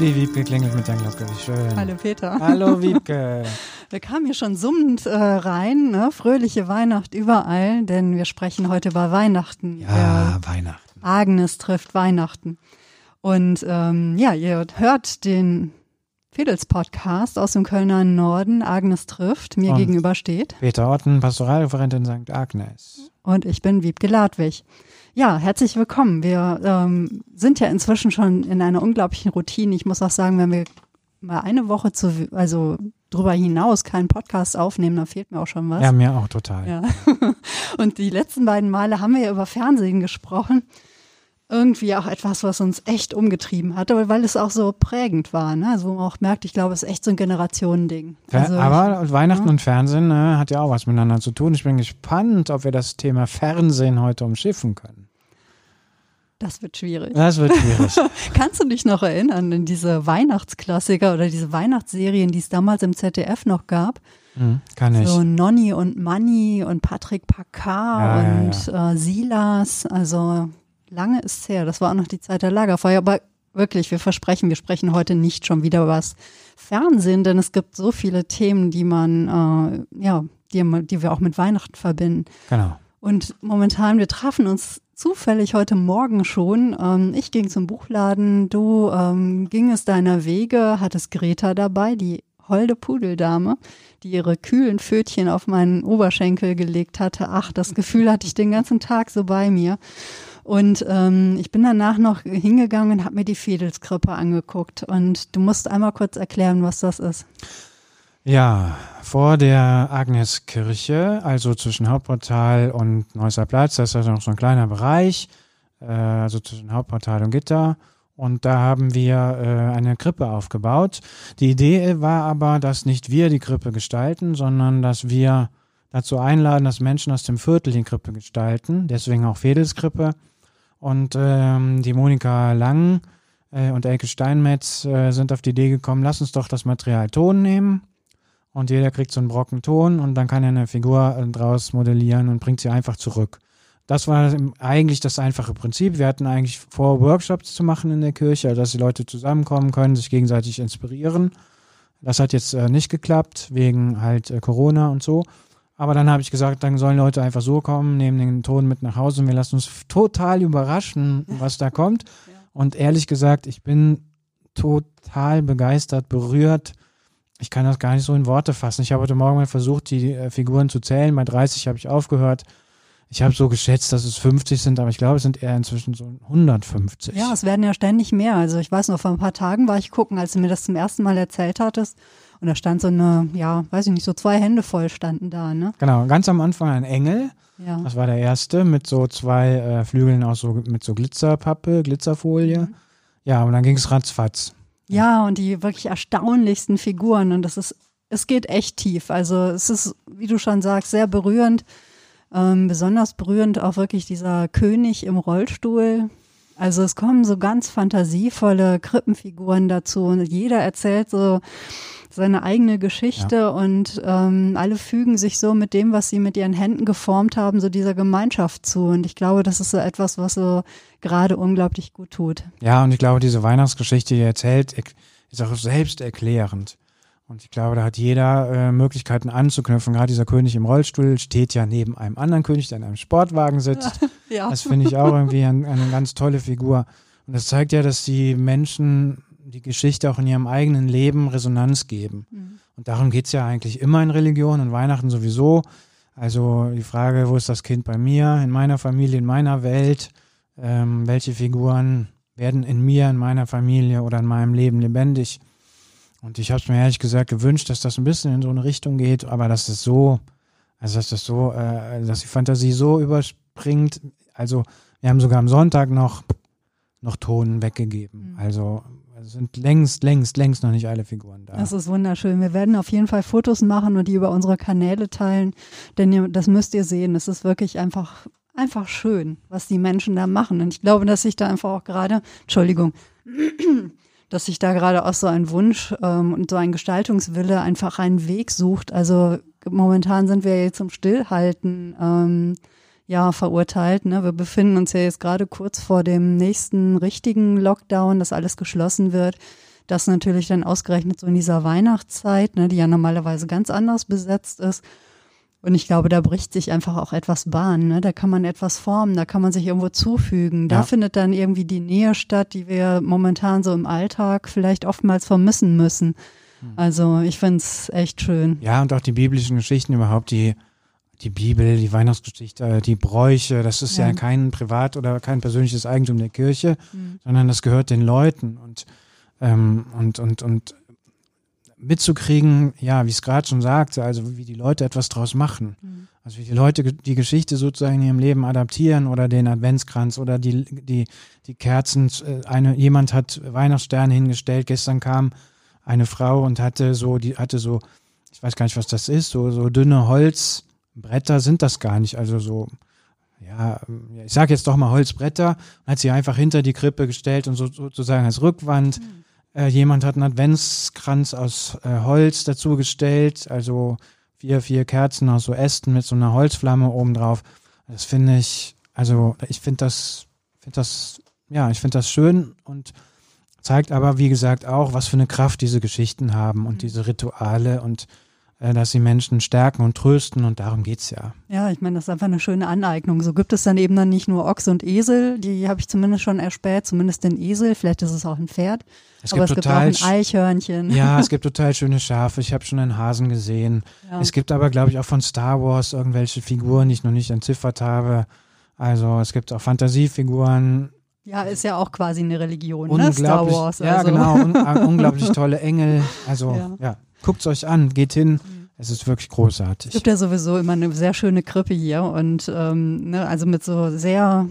die Wiebke klingelt mit der Glocke, wie schön. Hallo Peter. Hallo Wiebke. Wir kamen hier schon summend äh, rein, ne? fröhliche Weihnacht überall, denn wir sprechen heute über Weihnachten. Ja, Weihnachten. Agnes trifft Weihnachten. Und ähm, ja, ihr hört den Fedels Podcast aus dem Kölner Norden. Agnes trifft, mir Und gegenüber steht. Peter Otten, Pastoralreferentin St. Agnes. Und ich bin Wiebke Ladwig. Ja, herzlich willkommen. Wir ähm, sind ja inzwischen schon in einer unglaublichen Routine. Ich muss auch sagen, wenn wir mal eine Woche zu, also drüber hinaus keinen Podcast aufnehmen, dann fehlt mir auch schon was. Ja, mir auch total. Ja. Und die letzten beiden Male haben wir ja über Fernsehen gesprochen. Irgendwie auch etwas, was uns echt umgetrieben hat, aber weil es auch so prägend war, ne? Also man auch merkt, ich glaube, es ist echt so ein Generationending. Also Aber ich, Weihnachten ja. und Fernsehen ne, hat ja auch was miteinander zu tun. Ich bin gespannt, ob wir das Thema Fernsehen heute umschiffen können. das wird schwierig. Das wird schwierig. Kannst du dich noch erinnern an diese Weihnachtsklassiker oder diese Weihnachtsserien, die es damals im ZDF noch gab? Hm, kann ich. So Nonny und Manny und Patrick Packard Ja, ja, und Äh, Silas. Also lange ist her. Das war auch noch die Zeit der Lagerfeuer. Aber wirklich, wir versprechen, wir sprechen heute nicht schon wieder über das Fernsehen, denn es gibt so viele Themen, die man, äh, ja, die, die wir auch mit Weihnachten verbinden. Genau. Und momentan, wir trafen uns zufällig heute Morgen schon. Ähm, ich ging zum Buchladen, du ähm, gingest deiner Wege, hattest Greta dabei, die holde Pudeldame, die ihre kühlen Pfötchen auf meinen Oberschenkel gelegt hatte. Ach, das Gefühl hatte ich den ganzen Tag so bei mir. Und ähm, ich bin danach noch hingegangen und habe mir die Fiedelskrippe angeguckt. Und du musst einmal kurz erklären, was das ist. Ja, vor der Agneskirche, also zwischen Hauptportal und Neusser Platz, das ist also noch so ein kleiner Bereich, äh, also zwischen Hauptportal und Gitter. Und da haben wir äh, eine Krippe aufgebaut. Die Idee war aber, dass nicht wir die Krippe gestalten, sondern dass wir dazu einladen, dass Menschen aus dem Viertel die Krippe gestalten. Deswegen auch Fedelskrippe. Und ähm, die Monika Lang äh, und Elke Steinmetz äh, sind auf die Idee gekommen, lass uns doch das Material Ton nehmen und jeder kriegt so einen Brocken Ton und dann kann er eine Figur äh, draus modellieren und bringt sie einfach zurück. Das war eigentlich das einfache Prinzip. Wir hatten eigentlich vor, Workshops zu machen in der Kirche, also dass die Leute zusammenkommen können, sich gegenseitig inspirieren. Das hat jetzt äh, nicht geklappt, wegen halt äh, Corona und so. Aber dann habe ich gesagt, dann sollen Leute einfach so kommen, nehmen den Ton mit nach Hause und wir lassen uns total überraschen, was da kommt. Und ehrlich gesagt, ich bin total begeistert, berührt. Ich kann das gar nicht so in Worte fassen. Ich habe heute Morgen mal versucht, die äh, Figuren zu zählen. Bei 30 habe ich aufgehört. Ich habe so geschätzt, dass es 50 sind, aber ich glaube, es sind eher inzwischen so 150. Ja, es werden ja ständig mehr. Also ich weiß noch, vor ein paar Tagen war ich gucken, als du mir das zum ersten Mal erzählt hattest. Und da stand so eine, ja, weiß ich nicht, so zwei Hände voll standen da, ne? Genau, ganz am Anfang ein Engel. Ja. Das war der erste mit so zwei äh, Flügeln aus so mit so Glitzerpappe, Glitzerfolie. Mhm. Ja, und dann ging es ratzfatz. Ja, und die wirklich erstaunlichsten Figuren. Und das ist, es geht echt tief. Also es ist, wie du schon sagst, sehr berührend. Ähm, besonders berührend auch wirklich dieser König im Rollstuhl. Also es kommen so ganz fantasievolle Krippenfiguren dazu und jeder erzählt so seine eigene Geschichte und ähm, alle fügen sich so mit dem, was sie mit ihren Händen geformt haben, so dieser Gemeinschaft zu. Und ich glaube, das ist so etwas, was so gerade unglaublich gut tut. Ja, und ich glaube, diese Weihnachtsgeschichte, die er erzählt, ist auch selbsterklärend. Und ich glaube, da hat jeder äh, Möglichkeiten anzuknüpfen. Gerade dieser König im Rollstuhl steht ja neben einem anderen König, der in einem Sportwagen sitzt. Ja. Das finde ich auch irgendwie ein, eine ganz tolle Figur. Und das zeigt ja, dass die Menschen die Geschichte auch in ihrem eigenen Leben Resonanz geben. Und darum geht's ja eigentlich immer in Religion und Weihnachten sowieso. Also die Frage, wo ist das Kind bei mir, in meiner Familie, in meiner Welt? Ähm, welche Figuren werden in mir, in meiner Familie oder in meinem Leben lebendig? Und ich habe es mir ehrlich gesagt gewünscht, dass das ein bisschen in so eine Richtung geht, aber dass es so, also dass das so, äh, dass die Fantasie so überspringt. Also wir haben sogar am Sonntag noch noch Ton weggegeben. Mhm. Also es sind längst, längst, längst noch nicht alle Figuren da. Das ist wunderschön. Wir werden auf jeden Fall Fotos machen und die über unsere Kanäle teilen, denn ihr, das müsst ihr sehen. Es ist wirklich einfach, einfach schön, was die Menschen da machen. Und ich glaube, dass sich da einfach auch gerade, Entschuldigung, dass sich da gerade auch so ein Wunsch ähm, und so ein Gestaltungswille einfach einen Weg sucht. Also momentan sind wir jetzt zum Stillhalten ähm, ja verurteilt. Ne? Wir befinden uns ja jetzt gerade kurz vor dem nächsten richtigen Lockdown, dass alles geschlossen wird. Das natürlich dann ausgerechnet so in dieser Weihnachtszeit, ne, die ja normalerweise ganz anders besetzt ist. Und ich glaube, da bricht sich einfach auch etwas Bahn. Ne? Da kann man etwas formen, da kann man sich irgendwo zufügen. Da Ja. findet dann irgendwie die Nähe statt, die wir momentan so im Alltag vielleicht oftmals vermissen müssen. Hm. Also ich finde es echt schön. Ja, und auch die biblischen Geschichten überhaupt, die, die Bibel, die Weihnachtsgeschichte, die Bräuche, das ist ja, Ja. kein Privat- oder kein persönliches Eigentum der Kirche, sondern das gehört den Leuten und, ähm, und, und, und mitzukriegen, ja, wie es gerade schon sagte, also wie die Leute etwas draus machen. Also wie die Leute die Geschichte sozusagen in ihrem Leben adaptieren oder den Adventskranz oder die, die, die Kerzen. äh, Eine, jemand hat Weihnachtssterne hingestellt. Gestern kam eine Frau und hatte so, die hatte so, ich weiß gar nicht, was das ist, so, so dünne Holzbretter sind das gar nicht. Also so, ja, ich sage jetzt doch mal Holzbretter, hat sie einfach hinter die Krippe gestellt und so, sozusagen als Rückwand. Äh, jemand hat einen Adventskranz aus äh, Holz dazu gestellt, also vier, vier Kerzen aus so Ästen mit so einer Holzflamme obendrauf. Das finde ich, also ich finde das, finde das, ja, ich finde das schön und zeigt aber, wie gesagt, auch, was für eine Kraft diese Geschichten haben und diese Rituale und dass sie Menschen stärken und trösten und darum geht's ja. Ja, ich meine, das ist einfach eine schöne Aneignung. So gibt es dann eben dann nicht nur Ochs und Esel, die habe ich zumindest schon erspäht, zumindest den Esel, vielleicht ist es auch ein Pferd, Es aber gibt es gibt auch total ein Eichhörnchen. Ja, es gibt total schöne Schafe. Ich habe schon einen Hasen gesehen. Ja. Es gibt aber, glaube ich, auch von Star Wars irgendwelche Figuren, die ich noch nicht entziffert habe. Also es gibt auch Fantasiefiguren. Ja, ist ja auch quasi eine Religion, ne? Star Unglaublich, Wars. ja also. genau, un äh, unglaublich tolle Engel. Also Ja. ja, guckt's euch an, geht hin. Es ist wirklich Es großartig. gibt ja sowieso immer eine sehr schöne Krippe hier und ähm, ne, also mit so sehr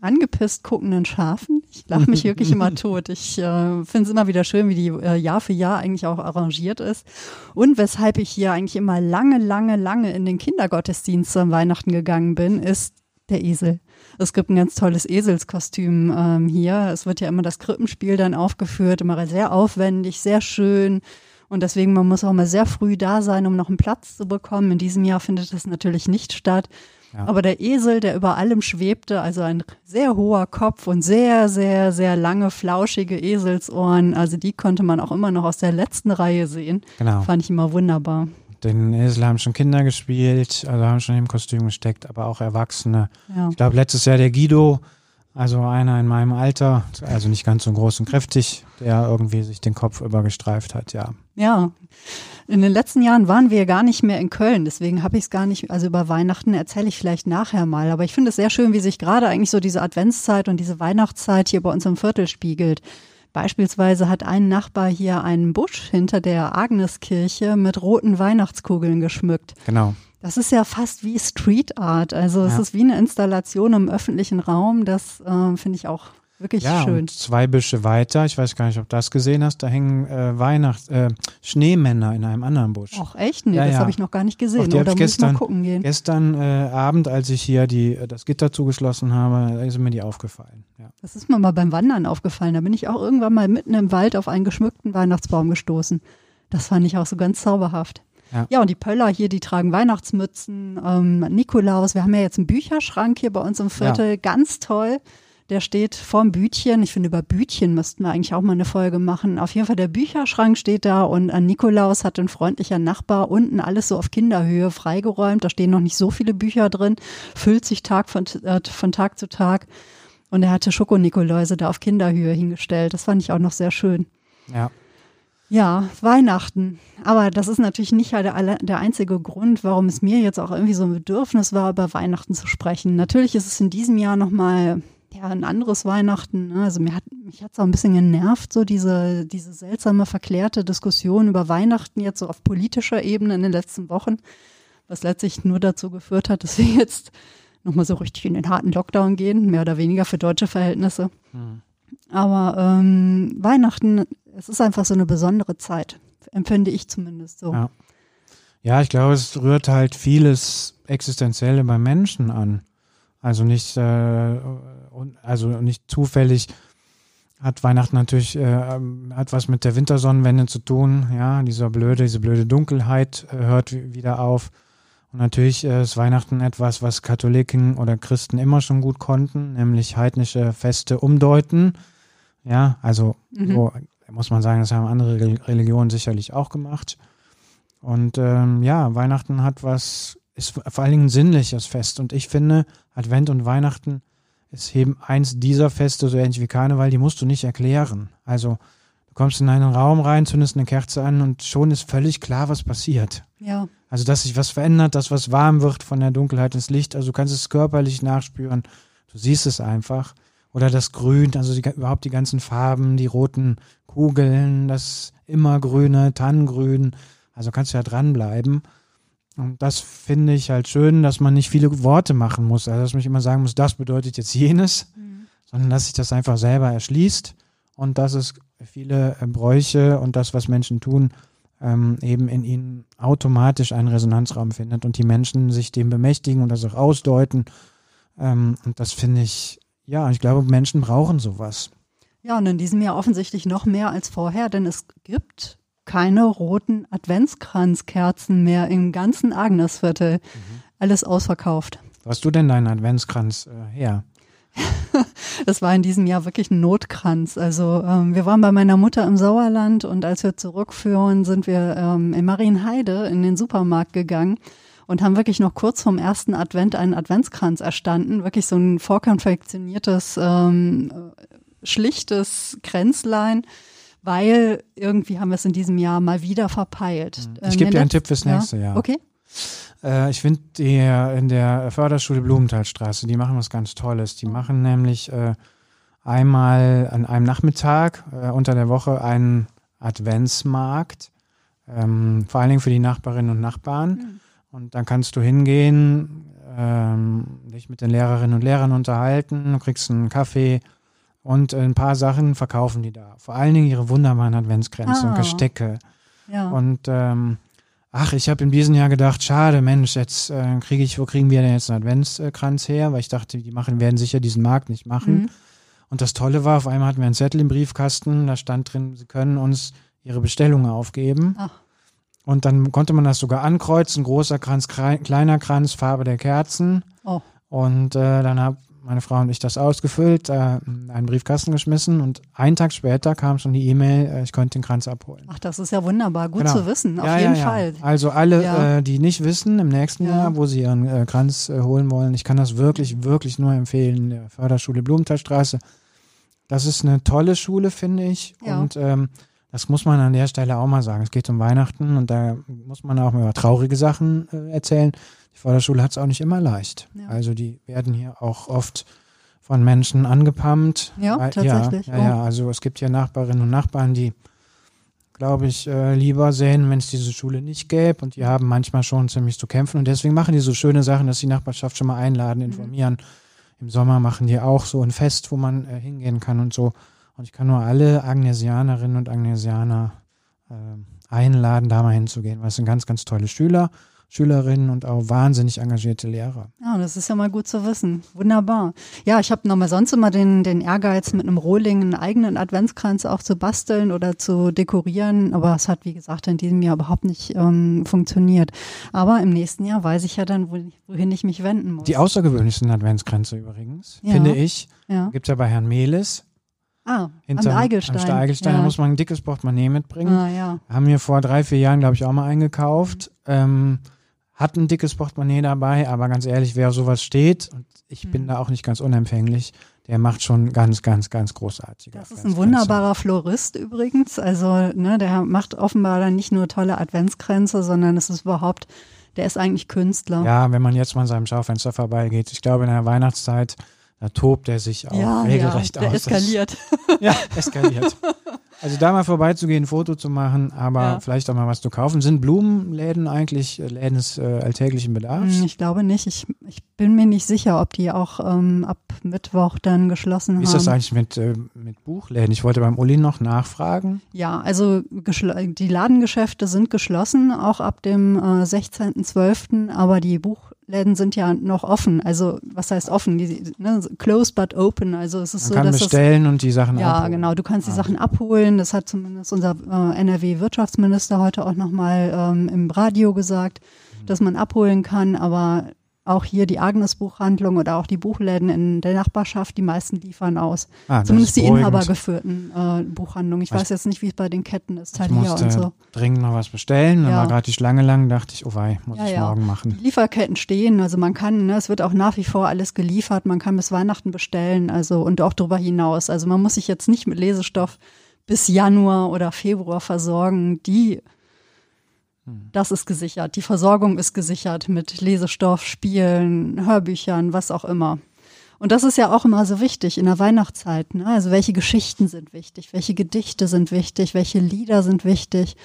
angepisst guckenden Schafen. Ich lache mich wirklich immer tot. Ich äh, finde es immer wieder schön, wie die äh, Jahr für Jahr eigentlich auch arrangiert ist. Und weshalb ich hier eigentlich immer lange, lange, lange in den Kindergottesdienst an Weihnachten gegangen bin, ist der Esel. Es gibt ein ganz tolles Eselskostüm ähm, hier. Es wird ja immer das Krippenspiel dann aufgeführt, immer sehr aufwendig, sehr schön. Und deswegen, man muss auch mal sehr früh da sein, um noch einen Platz zu bekommen. In diesem Jahr findet das natürlich nicht statt. Ja. Aber der Esel, der über allem schwebte, also ein sehr hoher Kopf und sehr, sehr, sehr lange, flauschige Eselsohren, also die konnte man auch immer noch aus der letzten Reihe sehen. Genau. Fand ich immer wunderbar. Den Esel haben schon Kinder gespielt, also haben schon im Kostüm gesteckt, aber auch Erwachsene. Ja. Ich glaube, letztes Jahr der Guido, also einer in meinem Alter, also nicht ganz so groß und kräftig, der irgendwie sich den Kopf übergestreift hat, ja. Ja, in den letzten Jahren waren wir gar nicht mehr in Köln, deswegen habe ich es gar nicht, also über Weihnachten erzähle ich vielleicht nachher mal, aber ich finde es sehr schön, wie sich gerade eigentlich so diese Adventszeit und diese Weihnachtszeit hier bei uns im Viertel spiegelt. Beispielsweise hat ein Nachbar hier einen Busch hinter der Agneskirche mit roten Weihnachtskugeln geschmückt. Genau. Das ist ja fast wie Street Art, also es Ja. ist wie eine Installation im öffentlichen Raum, das äh, finde ich auch wirklich Ja, schön. und zwei Büsche weiter, ich weiß gar nicht, ob du das gesehen hast, da hängen äh, Weihnachts äh, Schneemänner in einem anderen Busch. Ach echt? Nee, Ja, das ja. habe ich noch gar nicht gesehen. Oder ich muss ich mal gestern- gucken gehen? Gestern äh, Abend, als ich hier die, äh, das Gitter zugeschlossen habe, ist mir die aufgefallen. Ja. Das ist mir mal beim Wandern aufgefallen. Da bin ich auch irgendwann mal mitten im Wald auf einen geschmückten Weihnachtsbaum gestoßen. Das fand ich auch so ganz zauberhaft. Ja. und die Pöller hier, die tragen Weihnachtsmützen, ähm, Nikolaus. Wir haben ja jetzt einen Bücherschrank hier bei uns im Viertel. Ganz toll. Der steht vorm Bütchen. Ich finde, über Bütchen müssten wir eigentlich auch mal eine Folge machen. Auf jeden Fall, der Bücherschrank steht da und an Nikolaus hat ein freundlicher Nachbar unten alles so auf Kinderhöhe freigeräumt. Da stehen noch nicht so viele Bücher drin. Füllt sich Tag von, äh, von Tag zu Tag. Und er hatte Schokonikoläuse da auf Kinderhöhe hingestellt. Das fand ich auch noch sehr schön. ja. Ja, Weihnachten. Aber das ist natürlich nicht halt der, einzige Grund, warum es mir jetzt auch irgendwie so ein Bedürfnis war, über Weihnachten zu sprechen. Natürlich ist es in diesem Jahr nochmal ja, ein anderes Weihnachten. ne? Also mir hat mich hat's auch ein bisschen genervt, so diese, diese seltsame, verklärte Diskussion über Weihnachten jetzt so auf politischer Ebene in den letzten Wochen, was letztlich nur dazu geführt hat, dass wir jetzt nochmal so richtig in den harten Lockdown gehen, mehr oder weniger für deutsche Verhältnisse. Aber ähm, Weihnachten, es ist einfach so eine besondere Zeit, empfinde ich zumindest so. Ja. Ja, ich glaube, es rührt halt vieles Existenzielle beim Menschen an. Also nicht, äh, also nicht zufällig hat Weihnachten natürlich äh, hat was mit der Wintersonnenwende zu tun. Ja, dieser blöde, diese blöde Dunkelheit äh, hört wi- wieder auf. Und natürlich äh, ist Weihnachten etwas, was Katholiken oder Christen immer schon gut konnten, nämlich heidnische Feste umdeuten. Ja, also Mhm. so muss man sagen, das haben andere Religionen sicherlich auch gemacht. Und ähm, ja, Weihnachten hat was, ist vor allen Dingen ein sinnliches Fest. Und ich finde, Advent und Weihnachten ist eben eins dieser Feste, so ähnlich wie Karneval, die musst du nicht erklären. Also du kommst in einen Raum rein, zündest eine Kerze an und schon ist völlig klar, was passiert. Ja. Also dass sich was verändert, dass was warm wird von der Dunkelheit ins Licht. Also du kannst es körperlich nachspüren. Du siehst es einfach. Oder das Grün, also die, überhaupt die ganzen Farben, die roten Kugeln, das immergrüne, Tannengrün. Also kannst du ja dranbleiben. Und das finde ich halt schön, dass man nicht viele Worte machen muss. Also dass man nicht immer sagen muss, das bedeutet jetzt jenes, mhm. sondern dass sich das einfach selber erschließt und dass es viele äh, Bräuche und das, was Menschen tun, ähm, eben in ihnen automatisch einen Resonanzraum findet und die Menschen sich dem bemächtigen und das auch ausdeuten. Ähm, und das finde ich, ja, ich glaube, Menschen brauchen sowas. Ja, und in diesem Jahr offensichtlich noch mehr als vorher, denn es gibt keine roten Adventskranzkerzen mehr im ganzen Agnesviertel. Mhm. Alles ausverkauft. Wo hast du denn deinen Adventskranz äh, her? das war in diesem Jahr wirklich ein Notkranz. Also ähm, wir waren bei meiner Mutter im Sauerland und als wir zurückführen, sind wir ähm, in Marienheide in den Supermarkt gegangen und haben wirklich noch kurz vorm ersten Advent einen Adventskranz erstanden. Wirklich so ein vorkonfektioniertes, ähm, schlichtes Kränzlein weil irgendwie haben wir es in diesem Jahr mal wieder verpeilt. Ich äh, gebe dir einen Tipp fürs nächste ja? Jahr. Okay. Äh, ich finde die in der Förderschule Blumenthalstraße, die machen was ganz Tolles. Die machen nämlich äh, einmal an einem Nachmittag äh, unter der Woche einen Adventsmarkt, ähm, vor allen Dingen für die Nachbarinnen und Nachbarn. Mhm. Und dann kannst du hingehen, ähm, dich mit den Lehrerinnen und Lehrern unterhalten, du kriegst einen Kaffee und ein paar Sachen verkaufen die da. Vor allen Dingen ihre wunderbaren Adventskränze ah. und Gestecke. Ja. Und ähm, ach, ich habe in diesem Jahr gedacht, schade, Mensch, jetzt äh, kriege ich, wo kriegen wir denn jetzt einen Adventskranz her? Weil ich dachte, die machen, werden sicher diesen Markt nicht machen. Mhm. Und das Tolle war, auf einmal hatten wir einen Zettel im Briefkasten, da stand drin, sie können uns ihre Bestellungen aufgeben. Ach. Und dann konnte man das sogar ankreuzen, großer Kranz, kleiner Kranz, Farbe der Kerzen. Oh. Und äh, dann habe meine Frau und ich das ausgefüllt, äh, einen Briefkasten geschmissen und einen Tag später kam schon die E-Mail, äh, ich könnte den Kranz abholen. Ach, das ist ja wunderbar, gut genau. zu wissen, auf ja, jeden ja, ja. Fall. Also alle, äh, die nicht wissen, im nächsten Jahr, wo sie ihren äh, Kranz äh, holen wollen, ich kann das wirklich, wirklich nur empfehlen, der Förderschule Blumenthalstraße. Das ist eine tolle Schule, finde ich. Und ähm, das muss man an der Stelle auch mal sagen. Es geht um Weihnachten und da muss man auch mal über traurige Sachen äh, erzählen die Förderschule hat es auch nicht immer leicht. Ja. Also die werden hier auch oft von Menschen angepammt. Ja, weil, tatsächlich. Ja, ja, ja, also es gibt hier Nachbarinnen und Nachbarn, die, glaube ich, äh, lieber sehen, wenn es diese Schule nicht gäbe. Und die haben manchmal schon ziemlich zu kämpfen. Und deswegen machen die so schöne Sachen, dass die Nachbarschaft schon mal einladen, mhm. informieren. Mhm. Im Sommer machen die auch so ein Fest, wo man äh, hingehen kann und so. Und ich kann nur alle Agnesianerinnen und Agnesianer äh, einladen, da mal hinzugehen, weil es sind ganz, ganz tolle Schüler. Schülerinnen und auch wahnsinnig engagierte Lehrer. Ja, das ist ja mal gut zu wissen. Wunderbar. Ja, ich habe nochmal sonst immer den, den Ehrgeiz, mit einem Rohling einen eigenen Adventskranz auch zu basteln oder zu dekorieren. Aber es hat, wie gesagt, in diesem Jahr überhaupt nicht ähm, funktioniert. Aber im nächsten Jahr weiß ich ja dann, wohin ich mich wenden muss. Die außergewöhnlichsten Adventskränze übrigens, ja. finde ich, ja. gibt es ja bei Herrn Mehlis. Ah, Hinterm, am Eigelstein. Am Eigelstein, ja. muss man ein dickes Portemonnaie mitbringen. Ah, ja. Haben wir vor drei, vier Jahren, glaube ich, auch mal eingekauft. Mhm. Ähm, hat ein dickes Portemonnaie dabei, aber ganz ehrlich, wer sowas steht, und ich mhm. bin da auch nicht ganz unempfänglich, der macht schon ganz, ganz, ganz großartig. Das ist ein wunderbarer Florist übrigens. Also, ne, der macht offenbar dann nicht nur tolle Adventskränze, sondern es ist überhaupt, der ist eigentlich Künstler. Ja, wenn man jetzt mal an seinem Schaufenster vorbeigeht. Ich glaube, in der Weihnachtszeit, da tobt er sich auch ja, regelrecht ja, der aus. eskaliert. ja, eskaliert. Also da mal vorbeizugehen, ein Foto zu machen, aber ja. vielleicht auch mal was zu kaufen. Sind Blumenläden eigentlich äh, Läden des äh, alltäglichen Bedarfs? Hm, ich glaube nicht. Ich, ich bin mir nicht sicher, ob die auch ähm, ab Mittwoch dann geschlossen Wie haben. ist das eigentlich mit, äh, mit Buchläden? Ich wollte beim Uli noch nachfragen. Ja, also die Ladengeschäfte sind geschlossen, auch ab dem äh, 16.12., aber die Buch Läden sind ja noch offen. Also was heißt offen? Die, ne, closed but open. Also es ist Man so, kann dass bestellen das, und die Sachen ja abholen. genau. Du kannst die ah. Sachen abholen. Das hat zumindest unser äh, NRW-Wirtschaftsminister heute auch nochmal ähm, im Radio gesagt, mhm. dass man abholen kann. Aber auch hier die Agnes-Buchhandlung oder auch die Buchläden in der Nachbarschaft, die meisten liefern aus. Ah, Zumindest die inhabergeführten äh, Buchhandlungen. Ich Ich- weiß jetzt nicht, wie es bei den Ketten ist, Ich Thalia musste und so. dringend noch was bestellen. Dann Ja. war gerade die Schlange lang, dachte ich, oh wei, muss Ja, ich ja. morgen Die machen. Lieferketten stehen, also man kann, ne, es wird auch nach wie vor alles geliefert, man kann bis Weihnachten bestellen, also und auch darüber hinaus. Also man muss sich jetzt nicht mit Lesestoff bis Januar oder Februar versorgen. Die, das ist gesichert. Die Versorgung ist gesichert mit Lesestoff, Spielen, Hörbüchern, was auch immer. Und das ist ja auch immer so wichtig in der Weihnachtszeit. Ne? Also welche Geschichten sind wichtig, welche Gedichte sind wichtig, welche Lieder sind wichtig.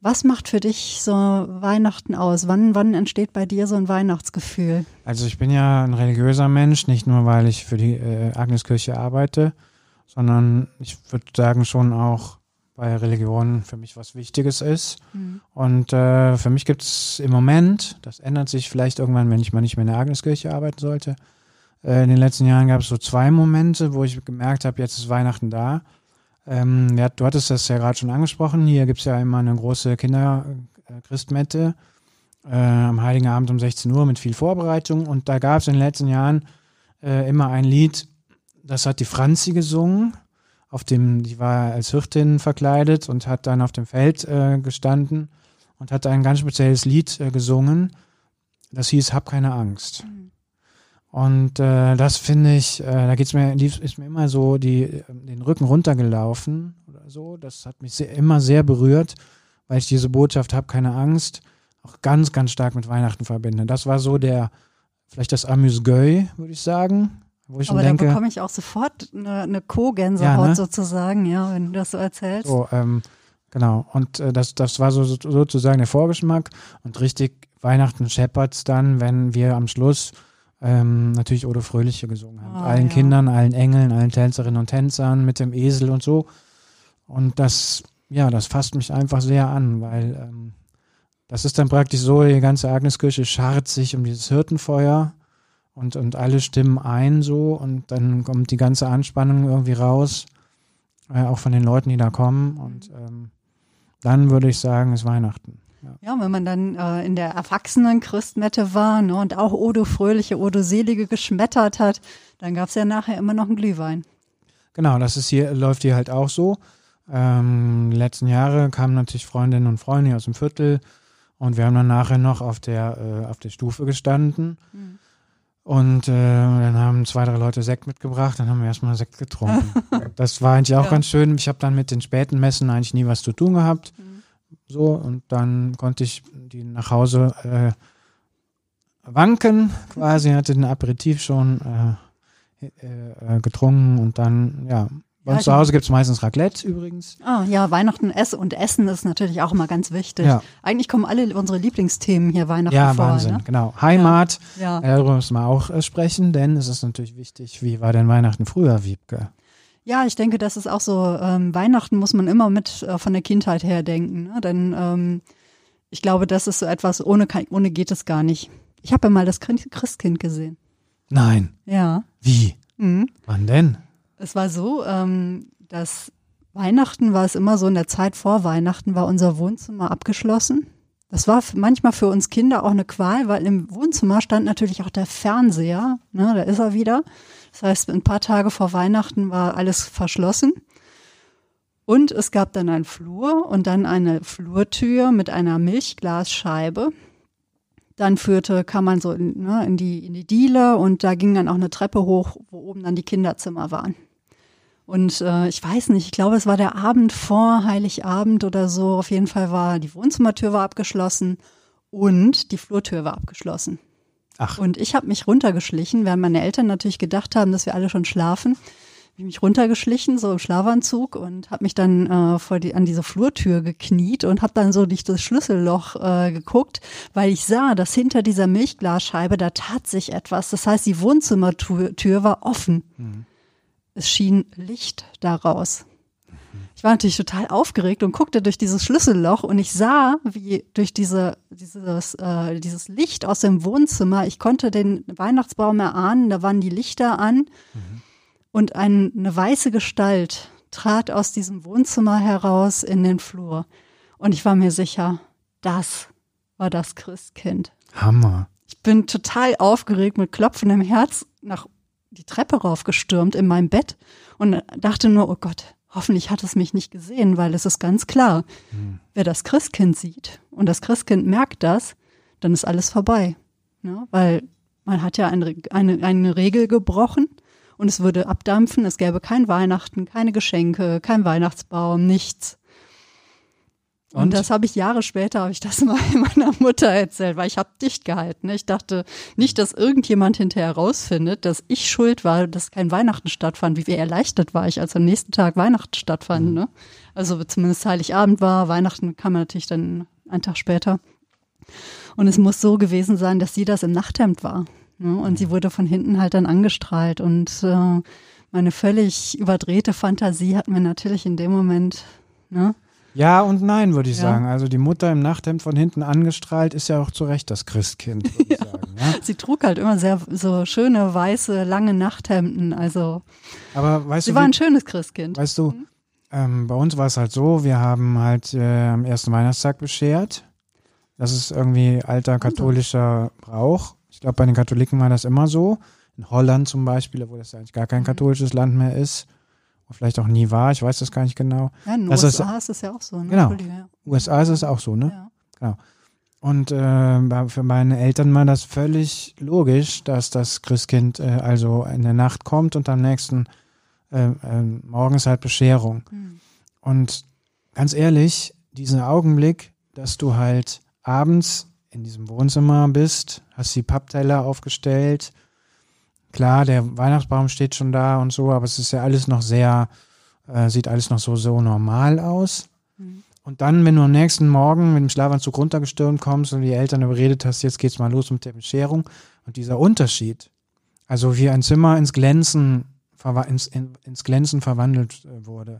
Was macht für dich so Weihnachten aus? Wann, wann entsteht bei dir so ein Weihnachtsgefühl? Also ich bin ja ein religiöser Mensch, nicht nur weil ich für die äh, Agneskirche arbeite, sondern ich würde sagen schon auch bei Religion für mich was Wichtiges ist. Und äh, für mich gibt es im Moment, das ändert sich vielleicht irgendwann, wenn ich mal nicht mehr in der Agneskirche arbeiten sollte. Äh, in den letzten Jahren gab es so zwei Momente, wo ich gemerkt habe, jetzt ist Weihnachten da. Ähm, ja, du hattest das ja gerade schon angesprochen. Hier gibt es ja immer eine große Kinderchristmette äh, am Heiligen Abend um 16 Uhr mit viel Vorbereitung. Und da gab es in den letzten Jahren äh, immer ein Lied, das hat die Franzi gesungen. Auf dem, die war als Hirtin verkleidet und hat dann auf dem Feld äh, gestanden und hat ein ganz spezielles Lied äh, gesungen. Das hieß Hab keine Angst. Und äh, das finde ich, äh, da geht's mir, ist mir immer so die, äh, den Rücken runtergelaufen oder so. Das hat mich sehr, immer sehr berührt, weil ich diese Botschaft Hab keine Angst auch ganz, ganz stark mit Weihnachten verbinde. Das war so der, vielleicht das Amüs-Gueule, würde ich sagen. Wo ich Aber da denke, bekomme ich auch sofort eine, eine Co-Gänsehaut Ja, ne? sozusagen, ja, wenn du das so erzählst. So, ähm, genau. Und äh, das, das war so, so sozusagen der Vorgeschmack. Und richtig Weihnachten scheppert's dann, wenn wir am Schluss ähm, natürlich Odo Fröhliche gesungen haben. Ah, allen ja. Kindern, allen Engeln, allen Tänzerinnen und Tänzern mit dem Esel und so. Und das, ja, das fasst mich einfach sehr an, weil ähm, das ist dann praktisch so, die ganze Agneskirche scharrt sich um dieses Hirtenfeuer und, und alle stimmen ein so und dann kommt die ganze Anspannung irgendwie raus, äh, auch von den Leuten, die da kommen und ähm, dann würde ich sagen, ist Weihnachten. Ja. Wenn man dann äh, in der erwachsenen Christmette war ne, und auch Odo Fröhliche, Odo Selige geschmettert hat, dann gab's ja nachher immer noch einen Glühwein. Genau, das ist hier, läuft hier halt auch so. Ähm, die letzten Jahre kamen natürlich Freundinnen und Freunde hier aus dem Viertel und wir haben dann nachher noch auf der, äh, auf der Stufe gestanden. Und äh, dann haben zwei, drei Leute Sekt mitgebracht, dann haben wir erstmal Sekt getrunken. das war eigentlich auch Ja. ganz schön. Ich habe dann mit den späten Messen eigentlich nie was zu tun gehabt. So, und dann konnte ich die nach Hause äh, wanken, quasi, hatte den Aperitif schon äh, äh, äh, getrunken und dann, ja. Bei Ja, uns zu Hause gibt's meistens Raclette übrigens. Ah, ja, Weihnachten ess und Essen ist natürlich auch immer ganz wichtig. Ja. Eigentlich kommen alle unsere Lieblingsthemen hier Weihnachten Ja, vor. Wahnsinn, Ne? genau. Heimat, Ja. äh, darüber müssen wir auch äh, sprechen, denn es ist natürlich wichtig, wie war denn Weihnachten früher, Wiebke? Ja, ich denke, das ist auch so, ähm, Weihnachten muss man immer mit äh, von der Kindheit her denken. Ne? Denn ähm, ich glaube, das ist so etwas, ohne, ohne geht es gar nicht. Ich habe ja mal das Christ- Christkind gesehen. Nein, Ja. wie? Mhm. Wann denn? Es war so, ähm, dass Weihnachten war es immer so, in der Zeit vor Weihnachten war unser Wohnzimmer abgeschlossen. Das war manchmal für uns Kinder auch eine Qual, weil im Wohnzimmer stand natürlich auch der Fernseher. Ne, da ist er wieder. Das heißt, ein paar Tage vor Weihnachten war alles verschlossen. Und es gab dann einen Flur und dann eine Flurtür mit einer Milchglasscheibe. Dann führte, kam man so in, ne, in, die, in die Diele und da ging dann auch eine Treppe hoch, wo oben dann die Kinderzimmer waren. Und äh, ich weiß nicht, ich glaube, es war der Abend vor Heiligabend oder so. Auf jeden Fall war die Wohnzimmertür war abgeschlossen und die Flurtür war abgeschlossen. Ach. Und ich habe mich runtergeschlichen, während meine Eltern natürlich gedacht haben, dass wir alle schon schlafen. Ich mich runtergeschlichen, so im Schlafanzug und habe mich dann äh, vor die, an diese Flurtür gekniet und habe dann so durch das Schlüsselloch äh, geguckt, weil ich sah, dass hinter dieser Milchglasscheibe, da tat sich etwas. Das heißt, die Wohnzimmertür Tür war offen. Es schien Licht daraus. Ich war natürlich total aufgeregt und guckte durch dieses Schlüsselloch und ich sah, wie durch diese, dieses, äh, dieses Licht aus dem Wohnzimmer, ich konnte den Weihnachtsbaum erahnen, da waren die Lichter an und ein, eine weiße Gestalt trat aus diesem Wohnzimmer heraus in den Flur. Und ich war mir sicher, das war das Christkind. Hammer. Ich bin total aufgeregt mit klopfendem Herz nach die Treppe raufgestürmt in meinem Bett und dachte nur, oh Gott, hoffentlich hat es mich nicht gesehen, weil es ist ganz klar, hm. wer das Christkind sieht und das Christkind merkt das, dann ist alles vorbei. Ja, weil man hat ja eine, eine, eine Regel gebrochen und es würde abdampfen, es gäbe kein Weihnachten, keine Geschenke, kein Weihnachtsbaum, nichts. Und, und das habe ich Jahre später, habe ich das mal meiner Mutter erzählt, weil ich habe dicht gehalten. Ich dachte nicht, dass irgendjemand hinterher rausfindet, dass ich schuld war, dass kein Weihnachten stattfand. Wie erleichtert war ich, als am nächsten Tag Weihnachten stattfand. Mhm. Ne? Also zumindest Heiligabend war, Weihnachten kam natürlich dann einen Tag später. Und es muss so gewesen sein, dass sie das im Nachthemd war. Ne? Und sie wurde von hinten halt dann angestrahlt. Und äh, meine völlig überdrehte Fantasie hat mir natürlich in dem Moment, ne? Ja und nein, würde ich ja. sagen. Also die Mutter im Nachthemd von hinten angestrahlt ist ja auch zu Recht das Christkind, würde ich sagen. Ja? Sie trug halt immer sehr so schöne, weiße, lange Nachthemden. Also Aber weißt sie du, war ein schönes Christkind. Weißt du, mhm. ähm, bei uns war es halt so, wir haben halt äh, am ersten Weihnachtstag beschert. Das ist irgendwie alter katholischer Brauch. Ich glaube, bei den Katholiken war das immer so. In Holland zum Beispiel, wo das eigentlich gar kein mhm. katholisches Land mehr ist, vielleicht auch nie war, ich weiß das gar nicht genau. Ja, in den das USA ist, ist es ja auch so. Ne? Genau. USA ist es auch so, ne? Ja. Genau. Und äh, für meine Eltern war das völlig logisch, dass das Christkind äh, also in der Nacht kommt und am nächsten äh, Morgen ist halt Bescherung. Mhm. Und ganz ehrlich, diesen Augenblick, dass du halt abends in diesem Wohnzimmer bist, hast die Pappteller aufgestellt. Klar, der Weihnachtsbaum steht schon da und so, aber es ist ja alles noch sehr, äh, sieht alles noch so, so normal aus. Mhm. Und dann, wenn du am nächsten Morgen mit dem Schlafanzug runtergestürmt kommst und die Eltern überredet hast, jetzt geht's mal los mit der Bescherung und dieser Unterschied, also wie ein Zimmer ins Glänzen, ins, in, ins Glänzen verwandelt äh, wurde,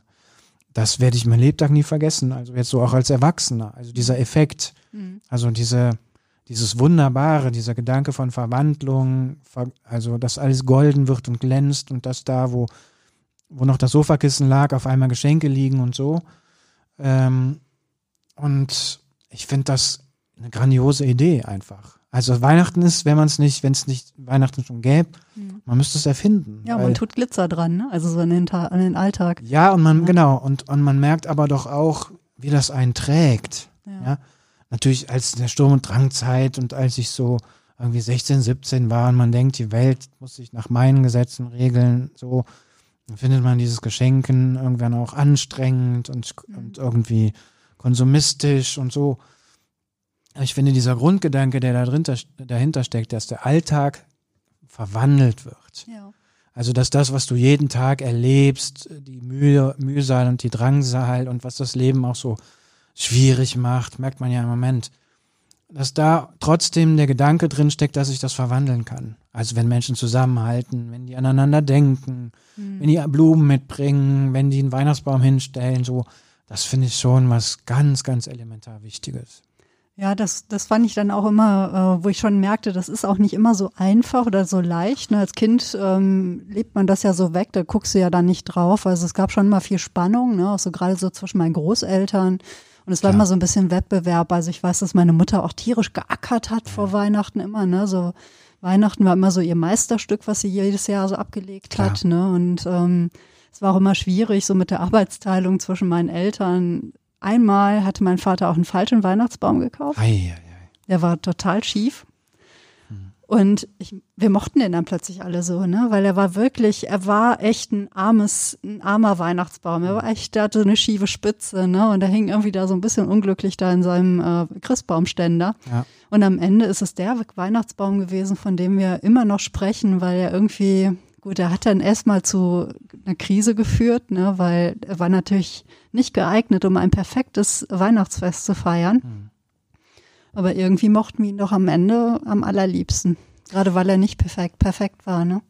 das werde ich mein Lebtag nie vergessen. Also jetzt so auch als Erwachsener. Also dieser Effekt, mhm. also diese, dieses Wunderbare, dieser Gedanke von Verwandlung, also dass alles golden wird und glänzt und dass da, wo, wo noch das Sofakissen lag, auf einmal Geschenke liegen und so. Ähm, und ich finde das eine grandiose Idee einfach. Also Weihnachten ist, wenn man es nicht, wenn es nicht Weihnachten schon gäbe, mhm. man müsste es erfinden. Ja, man tut Glitzer dran, ne? Also so an den, an den Alltag. Ja, und man, ja. genau, und, und man merkt aber doch auch, wie das einen trägt. Ja. ja? Natürlich als der Sturm- und Drangzeit und als ich so irgendwie 16, 17 war und man denkt, die Welt muss sich nach meinen Gesetzen regeln, so, dann findet man dieses Geschenken irgendwann auch anstrengend und, mhm. und irgendwie konsumistisch und so. Ich finde, dieser Grundgedanke, der da dahinter, dahinter steckt, dass der Alltag verwandelt wird. Ja. Also, dass das, was du jeden Tag erlebst, die Mühe, Mühsal und die Drangsal und was das Leben auch so schwierig macht, merkt man ja im Moment, dass da trotzdem der Gedanke drin steckt, dass ich das verwandeln kann. Also wenn Menschen zusammenhalten, wenn die aneinander denken, mhm. wenn die Blumen mitbringen, wenn die einen Weihnachtsbaum hinstellen, so, das finde ich schon was ganz, ganz elementar Wichtiges. Ja, das, das fand ich dann auch immer, äh, wo ich schon merkte, das ist auch nicht immer so einfach oder so leicht. Ne? Als Kind ähm, lebt man das ja so weg, da guckst du ja dann nicht drauf. Also es gab schon immer viel Spannung, ne? auch so gerade so zwischen meinen Großeltern. Und es war ja. immer so ein bisschen Wettbewerb. Also ich weiß, dass meine Mutter auch tierisch geackert hat vor Weihnachten immer, ne? So Weihnachten war immer so ihr Meisterstück, was sie jedes Jahr so abgelegt Klar. hat, ne? Und ähm, es war auch immer schwierig, so mit der Arbeitsteilung zwischen meinen Eltern Einmal hatte mein Vater auch einen falschen Weihnachtsbaum gekauft. Ei, ei, ei. Der war total schief. Und ich, wir mochten den dann plötzlich alle so, ne? Weil er war wirklich, er war echt ein armes, ein armer Weihnachtsbaum. Er war echt, der hatte so eine schiefe Spitze, ne? Und er hing irgendwie da so ein bisschen unglücklich da in seinem äh, Christbaumständer. Ja. Und am Ende ist es der Weihnachtsbaum gewesen, von dem wir immer noch sprechen, weil er irgendwie Gut, er hat dann erstmal zu einer Krise geführt, ne, weil er war natürlich nicht geeignet, um ein perfektes Weihnachtsfest zu feiern. Mhm. Aber irgendwie mochten wir ihn doch am Ende am allerliebsten. Gerade weil er nicht perfekt, perfekt war, ne?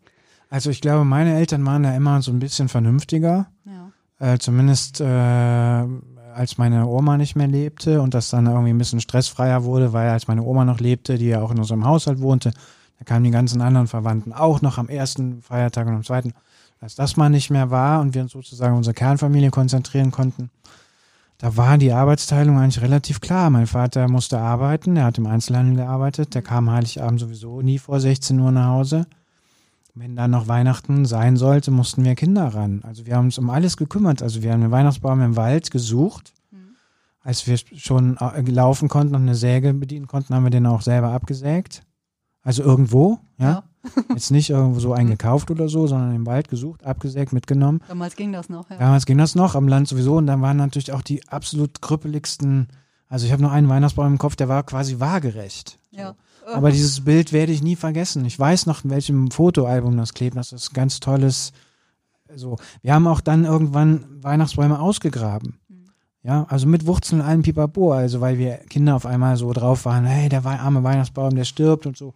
Also ich glaube, meine Eltern waren da immer so ein bisschen vernünftiger. Ja. Äh, zumindest äh, als meine Oma nicht mehr lebte und das dann irgendwie ein bisschen stressfreier wurde, weil als meine Oma noch lebte, die ja auch in unserem Haushalt wohnte, da kamen die ganzen anderen Verwandten auch noch am ersten Feiertag und am zweiten. Als das mal nicht mehr war und wir uns sozusagen unsere Kernfamilie konzentrieren konnten, da war die Arbeitsteilung eigentlich relativ klar. Mein Vater musste arbeiten, er hat im Einzelhandel gearbeitet, der kam Heiligabend sowieso nie vor 16 Uhr nach Hause. Wenn dann noch Weihnachten sein sollte, mussten wir Kinder ran. Also wir haben uns um alles gekümmert. Also wir haben einen Weihnachtsbaum im Wald gesucht. Mhm. Als wir schon äh, laufen konnten und eine Säge bedienen konnten, haben wir den auch selber abgesägt. Also irgendwo, ja. ja. Jetzt nicht irgendwo so eingekauft oder so, sondern im Wald gesucht, abgesägt, mitgenommen. Damals ging das noch, ja. Damals ging das noch, am Land sowieso. Und dann waren natürlich auch die absolut krüppeligsten, also ich habe noch einen Weihnachtsbaum im Kopf, der war quasi waagerecht. Ja. Aber dieses Bild werde ich nie vergessen. Ich weiß noch, in welchem Fotoalbum das klebt. Das ist ein ganz tolles. So, wir haben auch dann irgendwann Weihnachtsbäume ausgegraben. Mhm. Ja, also mit Wurzeln allen Pipapo, also weil wir Kinder auf einmal so drauf waren, hey, der arme Weihnachtsbaum, der stirbt und so.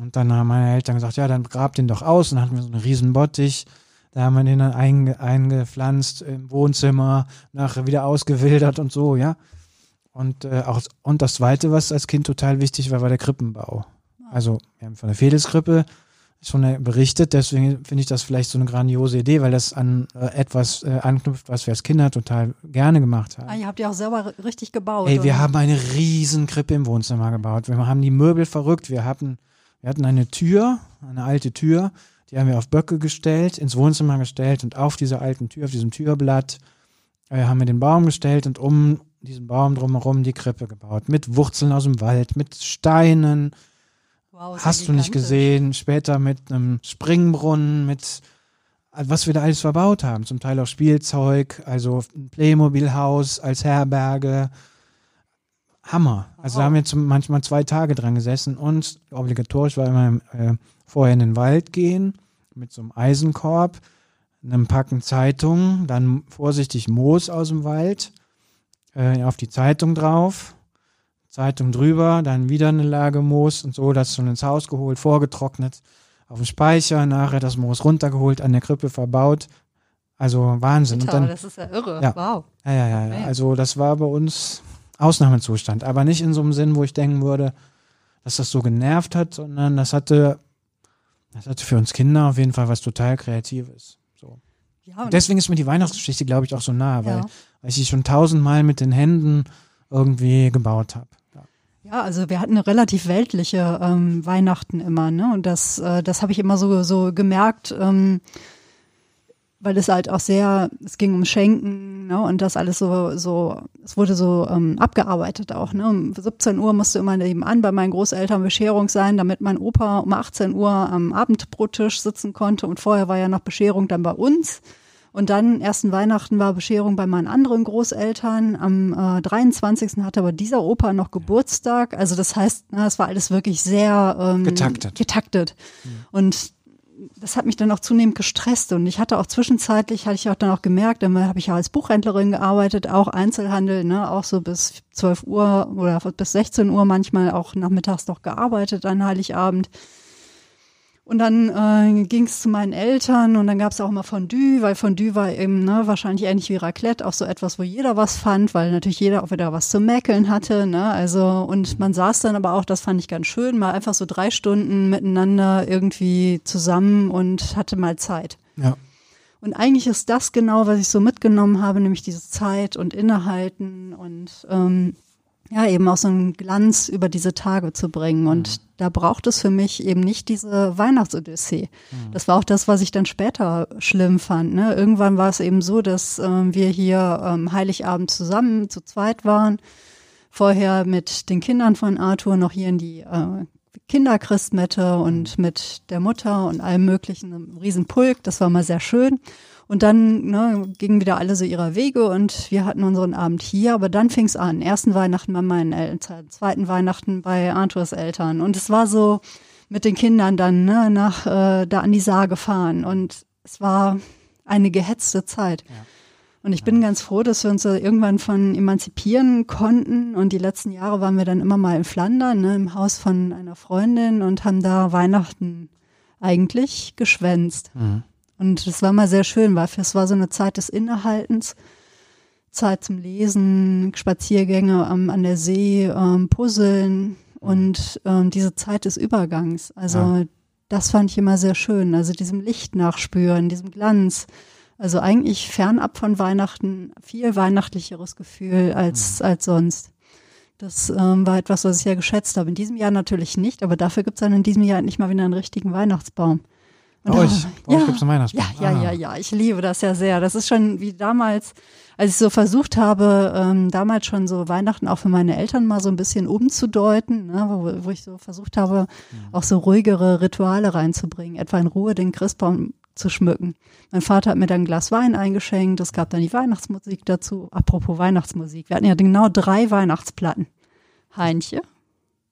Und dann haben meine Eltern gesagt, ja, dann grab den doch aus. Und dann hatten wir so einen riesen Bottich. Da haben wir den dann einge eingepflanzt im Wohnzimmer, nachher wieder ausgewildert und so, ja. Und, äh, auch, und das Zweite, was als Kind total wichtig war, war der Krippenbau. Also wir haben von der Fedeskrippe schon berichtet, deswegen finde ich das vielleicht so eine grandiose Idee, weil das an äh, etwas äh, anknüpft, was wir als Kinder total gerne gemacht haben. Ah, ihr habt ja auch selber richtig gebaut. Ey, wir oder? haben eine riesen Krippe im Wohnzimmer gebaut. Wir haben die Möbel verrückt. Wir hatten, wir hatten eine Tür, eine alte Tür, die haben wir auf Böcke gestellt, ins Wohnzimmer gestellt und auf dieser alten Tür, auf diesem Türblatt, äh, haben wir den Baum gestellt und um diesen Baum drumherum die Krippe gebaut. Mit Wurzeln aus dem Wald, mit Steinen. Wow, Hast du nicht gesehen. Später mit einem Springbrunnen, mit was wir da alles verbaut haben. Zum Teil auch Spielzeug, also ein Playmobil-Haus als Herberge. Hammer. Also wow. da haben wir zum, manchmal zwei Tage dran gesessen und obligatorisch war immer äh, vorher in den Wald gehen mit so einem Eisenkorb, einem Packen Zeitungen, dann vorsichtig Moos aus dem Wald äh, auf die Zeitung drauf, Zeitung drüber, dann wieder eine Lage Moos und so, das schon ins Haus geholt, vorgetrocknet, auf dem Speicher, nachher das Moos runtergeholt, an der Krippe verbaut. Also Wahnsinn. Total, und dann, das ist ja irre. Ja, wow. Ja, ja, ja, ja. Also das war bei uns Ausnahmezustand, aber nicht in so einem Sinn, wo ich denken würde, dass das so genervt hat, sondern das hatte, das hatte für uns Kinder auf jeden Fall was total Kreatives. So. Ja, und deswegen ist mir die Weihnachtsgeschichte, glaube ich, auch so nah, weil, ja. weil ich sie schon tausendmal mit den Händen irgendwie gebaut habe. Ja. also wir hatten eine relativ weltliche ähm, Weihnachten immer, ne? Und das, äh, das habe ich immer so, so gemerkt. Ähm, weil es halt auch sehr, es ging um Schenken, ne, und das alles so, so, es wurde so ähm, abgearbeitet auch, ne. Um 17 Uhr musste immer nebenan bei meinen Großeltern Bescherung sein, damit mein Opa um 18 Uhr am Abendbrottisch sitzen konnte und vorher war ja noch Bescherung dann bei uns. Und dann ersten Weihnachten war Bescherung bei meinen anderen Großeltern. Am äh, 23. hatte aber dieser Opa noch Geburtstag. Also das heißt, na, es war alles wirklich sehr ähm, getaktet. getaktet. Mhm. Und das hat mich dann auch zunehmend gestresst und ich hatte auch zwischenzeitlich, hatte ich auch dann auch gemerkt, dann habe ich ja als Buchhändlerin gearbeitet, auch Einzelhandel, ne, auch so bis 12 Uhr oder bis 16 Uhr manchmal auch nachmittags noch gearbeitet an Heiligabend. Und dann äh, ging es zu meinen Eltern und dann gab es auch immer Fondue, weil Fondue war eben ne, wahrscheinlich ähnlich wie Raclette auch so etwas, wo jeder was fand, weil natürlich jeder auch wieder was zu mäkeln hatte. Ne? Also und man saß dann aber auch, das fand ich ganz schön, mal einfach so drei Stunden miteinander irgendwie zusammen und hatte mal Zeit. Ja. Und eigentlich ist das genau, was ich so mitgenommen habe, nämlich diese Zeit und Innehalten und ähm, ja, eben auch so einen Glanz über diese Tage zu bringen. Und mhm. da braucht es für mich eben nicht diese Weihnachtsodyssee. Mhm. Das war auch das, was ich dann später schlimm fand. Ne? Irgendwann war es eben so, dass ähm, wir hier ähm, Heiligabend zusammen zu zweit waren. Vorher mit den Kindern von Arthur noch hier in die äh, Kinderchristmette und mhm. mit der Mutter und allem möglichen, einem riesen Pulk. Das war mal sehr schön. Und dann ne, gingen wieder alle so ihrer Wege und wir hatten unseren Abend hier. Aber dann fing es an. Ersten Weihnachten bei meinen Eltern, zweiten Weihnachten bei Arthurs Eltern. Und es war so mit den Kindern dann ne, nach äh, da an die Saar gefahren. Und es war eine gehetzte Zeit. Ja. Und ich bin ganz froh, dass wir uns irgendwann von emanzipieren konnten. Und die letzten Jahre waren wir dann immer mal in Flandern, ne, im Haus von einer Freundin und haben da Weihnachten eigentlich geschwänzt. Mhm. Und das war mal sehr schön, weil es war so eine Zeit des Innehaltens, Zeit zum Lesen, Spaziergänge am, an der See, ähm, Puzzeln und ähm, diese Zeit des Übergangs. Also ja. das fand ich immer sehr schön. Also diesem Licht nachspüren, diesem Glanz. Also eigentlich fernab von Weihnachten, viel weihnachtlicheres Gefühl als, mhm. als sonst. Das ähm, war etwas, was ich ja geschätzt habe. In diesem Jahr natürlich nicht, aber dafür gibt es dann in diesem Jahr nicht mal wieder einen richtigen Weihnachtsbaum. Und bei euch, bei ja, euch gibt es einen Weihnachtsbaum? Ja, ja, ah. ja, ja, ich liebe das ja sehr. Das ist schon wie damals, als ich so versucht habe, ähm, damals schon so Weihnachten auch für meine Eltern mal so ein bisschen umzudeuten, ne, wo, wo ich so versucht habe, mhm. auch so ruhigere Rituale reinzubringen, etwa in Ruhe den Christbaum zu schmücken. Mein Vater hat mir dann ein Glas Wein eingeschenkt, es gab dann die Weihnachtsmusik dazu. Apropos Weihnachtsmusik, wir hatten ja genau drei Weihnachtsplatten. Heinche,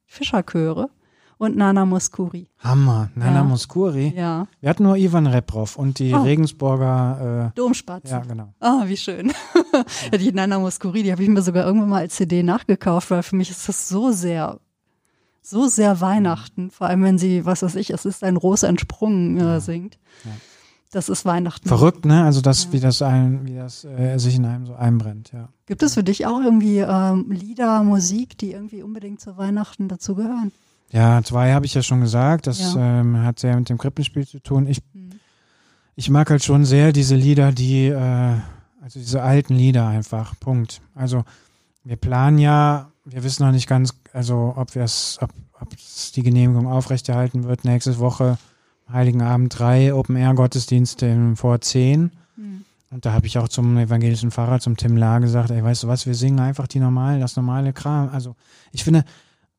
Fischerchöre und Nana Muskuri. Hammer, Nana ja. Muskuri. Ja. Wir hatten nur Ivan Reprov und die oh. Regensburger äh, Domspatz. Ja, genau. Ah, oh, wie schön. ja. die Nana Muskuri, die habe ich mir sogar irgendwann mal als CD nachgekauft, weil für mich ist das so sehr so sehr Weihnachten, vor allem wenn sie, was weiß ich, es ist ein Ros entsprungen äh, singt. Ja. Das ist Weihnachten. Verrückt, ne? Also das, ja. wie das ein, wie das äh, sich in einem so einbrennt, ja. Gibt es für dich auch irgendwie ähm, Lieder, Musik, die irgendwie unbedingt zu Weihnachten dazugehören? Ja, zwei habe ich ja schon gesagt. Das ja. ähm, hat sehr mit dem Krippenspiel zu tun. Ich, mhm. ich mag halt schon sehr diese Lieder, die, äh, also diese alten Lieder einfach. Punkt. Also wir planen ja, wir wissen noch nicht ganz, also ob wir es, ob, ob die Genehmigung aufrechterhalten wird. Nächste Woche Heiligen Abend drei Open-Air-Gottesdienste im Vor 10. Mhm. Und da habe ich auch zum evangelischen Pfarrer, zum Tim La gesagt, ey, weißt du was, wir singen einfach die normalen, das normale Kram. Also ich finde,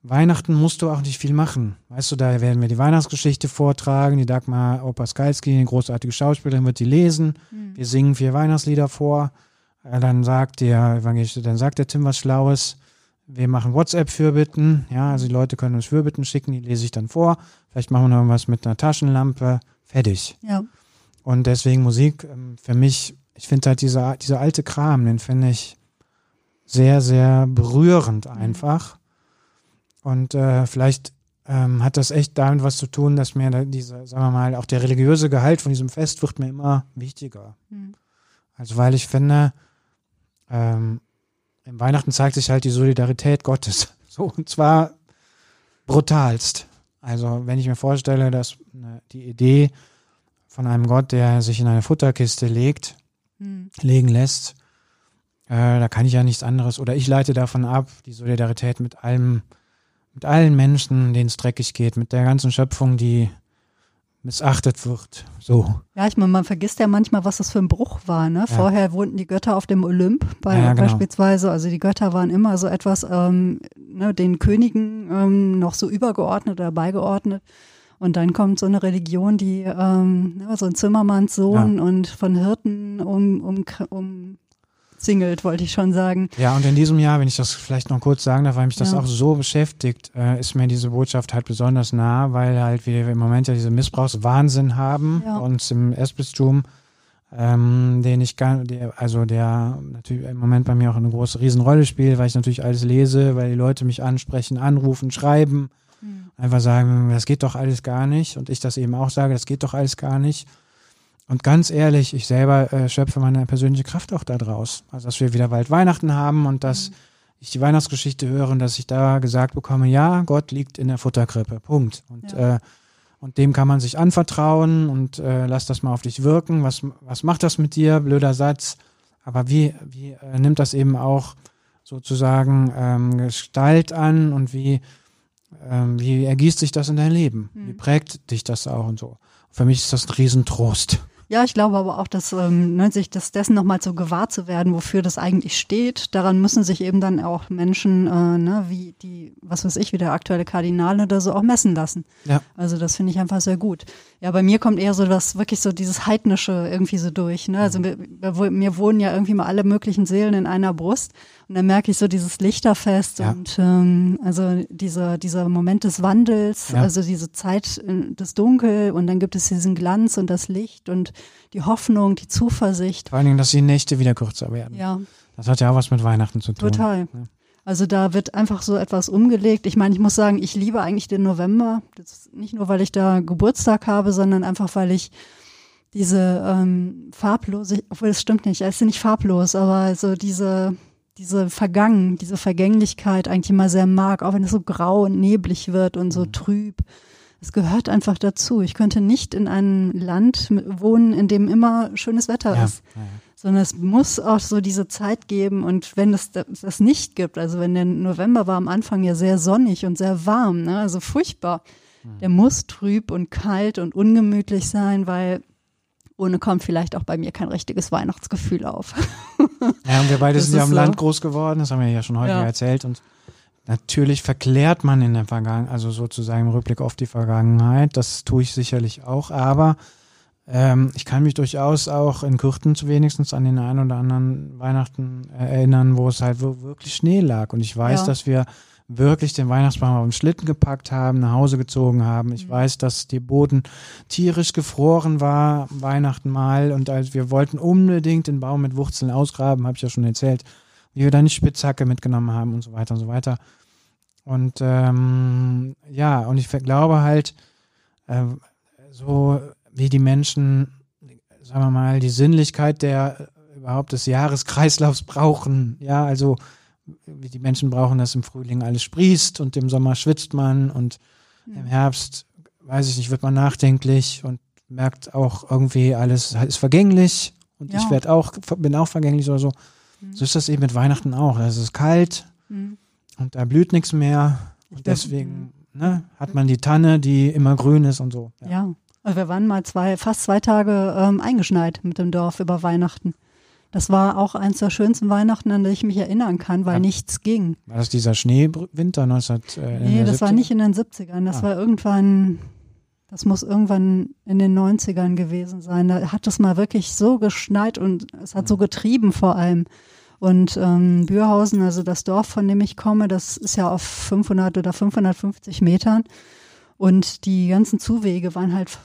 Weihnachten musst du auch nicht viel machen. Weißt du, da werden wir die Weihnachtsgeschichte vortragen, die Dagmar Opaskalski, eine großartige Schauspielerin, wird die lesen. Mhm. Wir singen vier Weihnachtslieder vor. Äh, dann sagt der dann sagt der Tim was Schlaues. Wir machen WhatsApp-Fürbitten. Ja, also die Leute können uns Fürbitten schicken, die lese ich dann vor. Vielleicht machen wir noch was mit einer Taschenlampe. Fertig. Ja. Und deswegen Musik ähm, für mich, ich finde halt dieser, dieser alte Kram, den finde ich sehr, sehr berührend einfach. Und äh, vielleicht ähm, hat das echt damit was zu tun, dass mir da diese, sagen wir mal, auch der religiöse Gehalt von diesem Fest wird mir immer wichtiger. Mhm. Also weil ich finde, ähm, im Weihnachten zeigt sich halt die Solidarität Gottes. So, und zwar brutalst. Also wenn ich mir vorstelle, dass ne, die Idee von einem Gott, der sich in eine Futterkiste legt, mhm. legen lässt, äh, da kann ich ja nichts anderes. Oder ich leite davon ab, die Solidarität mit allem, mit allen Menschen, denen es dreckig geht, mit der ganzen Schöpfung, die missachtet wird. So. Ja, ich meine, man vergisst ja manchmal, was das für ein Bruch war. Ne? Ja. Vorher wohnten die Götter auf dem Olymp bei, ja, genau. beispielsweise. Also die Götter waren immer so etwas ähm, ne, den Königen ähm, noch so übergeordnet oder beigeordnet. Und dann kommt so eine Religion, die ähm, ne, so ein Zimmermannssohn ja. und von Hirten um, um, um singelt, wollte ich schon sagen. Ja, und in diesem Jahr, wenn ich das vielleicht noch kurz sagen darf, weil mich das ja. auch so beschäftigt, äh, ist mir diese Botschaft halt besonders nah, weil halt wir im Moment ja diese Missbrauchswahnsinn haben ja. uns im Essbistum, ähm, den ich gar, der, also der natürlich im Moment bei mir auch eine große Riesenrolle spielt, weil ich natürlich alles lese, weil die Leute mich ansprechen, anrufen, schreiben, mhm. einfach sagen, das geht doch alles gar nicht und ich das eben auch sage, das geht doch alles gar nicht. Und ganz ehrlich, ich selber äh, schöpfe meine persönliche Kraft auch daraus. Also, dass wir wieder bald Weihnachten haben und dass mhm. ich die Weihnachtsgeschichte höre und dass ich da gesagt bekomme, ja, Gott liegt in der Futterkrippe. Punkt. Und, ja. äh, und dem kann man sich anvertrauen und äh, lass das mal auf dich wirken. Was, was macht das mit dir? Blöder Satz. Aber wie, wie äh, nimmt das eben auch sozusagen ähm, Gestalt an und wie, ähm, wie ergießt sich das in dein Leben? Mhm. Wie prägt dich das auch und so? Für mich ist das ein Riesentrost. Ja, ich glaube aber auch, dass ähm, ne, sich das dessen nochmal so gewahr zu werden, wofür das eigentlich steht. Daran müssen sich eben dann auch Menschen, äh, ne, wie die, was weiß ich, wie der aktuelle Kardinal oder so auch messen lassen. Ja. Also das finde ich einfach sehr gut. Ja, bei mir kommt eher so das wirklich so dieses heidnische irgendwie so durch. Ne? Also mir, mir wohnen ja irgendwie mal alle möglichen Seelen in einer Brust. Und dann merke ich so dieses Lichterfest ja. und ähm, also dieser, dieser Moment des Wandels, ja. also diese Zeit äh, des Dunkel und dann gibt es diesen Glanz und das Licht und die Hoffnung, die Zuversicht. Vor allen Dingen, dass die Nächte wieder kürzer werden. Ja. Das hat ja auch was mit Weihnachten zu tun. Total. Ja. Also da wird einfach so etwas umgelegt. Ich meine, ich muss sagen, ich liebe eigentlich den November. Das nicht nur, weil ich da Geburtstag habe, sondern einfach, weil ich diese ähm, farblose, obwohl es stimmt nicht, er ist ja nicht farblos, aber so diese diese Vergangen, diese Vergänglichkeit eigentlich immer sehr mag, auch wenn es so grau und neblig wird und so mhm. trüb. Es gehört einfach dazu. Ich könnte nicht in einem Land wohnen, in dem immer schönes Wetter Ja, ist, ja. sondern es muss auch so diese Zeit geben. Und wenn es das, das nicht gibt, also wenn der November war am Anfang ja sehr sonnig und sehr warm, ne, also furchtbar, der muss trüb und kalt und ungemütlich sein, weil ohne kommt vielleicht auch bei mir kein richtiges Weihnachtsgefühl auf. Ja, und wir beide Das sind ja im so. Land groß geworden, das haben wir ja schon häufiger Ja. erzählt. Und natürlich verklärt man in der Vergangenheit, also sozusagen im Rückblick auf die Vergangenheit, das tue ich sicherlich auch, aber ähm, ich kann mich durchaus auch in Kürten zu wenigstens an den einen oder anderen Weihnachten erinnern, wo es halt wirklich Schnee lag. Und ich weiß, Ja. dass wir wirklich den Weihnachtsbaum auf den Schlitten gepackt haben, nach Hause gezogen haben. Ich Mhm. weiß, dass der Boden tierisch gefroren war, Weihnachten mal. Und als wir wollten unbedingt den Baum mit Wurzeln ausgraben, habe ich ja schon erzählt, wie wir da eine Spitzhacke mitgenommen haben und so weiter und so weiter. Und ähm, ja, und ich glaube halt, äh, so wie die Menschen, sagen wir mal, die Sinnlichkeit der äh, überhaupt des Jahreskreislaufs brauchen. Ja, also die Menschen brauchen, dass im Frühling alles sprießt und im Sommer schwitzt man und im Herbst, weiß ich nicht, wird man nachdenklich und merkt auch irgendwie, alles ist vergänglich und Ja. ich werde auch, bin auch vergänglich oder so. So ist das eben mit Weihnachten auch. Es ist kalt Mhm. und da blüht nichts mehr und deswegen ne, hat man die Tanne, die immer grün ist und so. Ja. Also wir waren mal zwei, fast zwei Tage ähm, eingeschneit mit dem Dorf über Weihnachten. Das war auch eins der schönsten Weihnachten, an die ich mich erinnern kann, weil Ja. nichts ging. War das dieser Schneewinter 19? Äh, Nee, das war nicht in den 70ern. Das Ah. war irgendwann, das muss irgendwann in den 90ern gewesen sein. Da hat es mal wirklich so geschneit und es hat so getrieben vor allem. Und ähm, Bürhausen, also das Dorf, von dem ich komme, das ist ja auf 500 oder 550 Metern. Und die ganzen Zuwege waren halt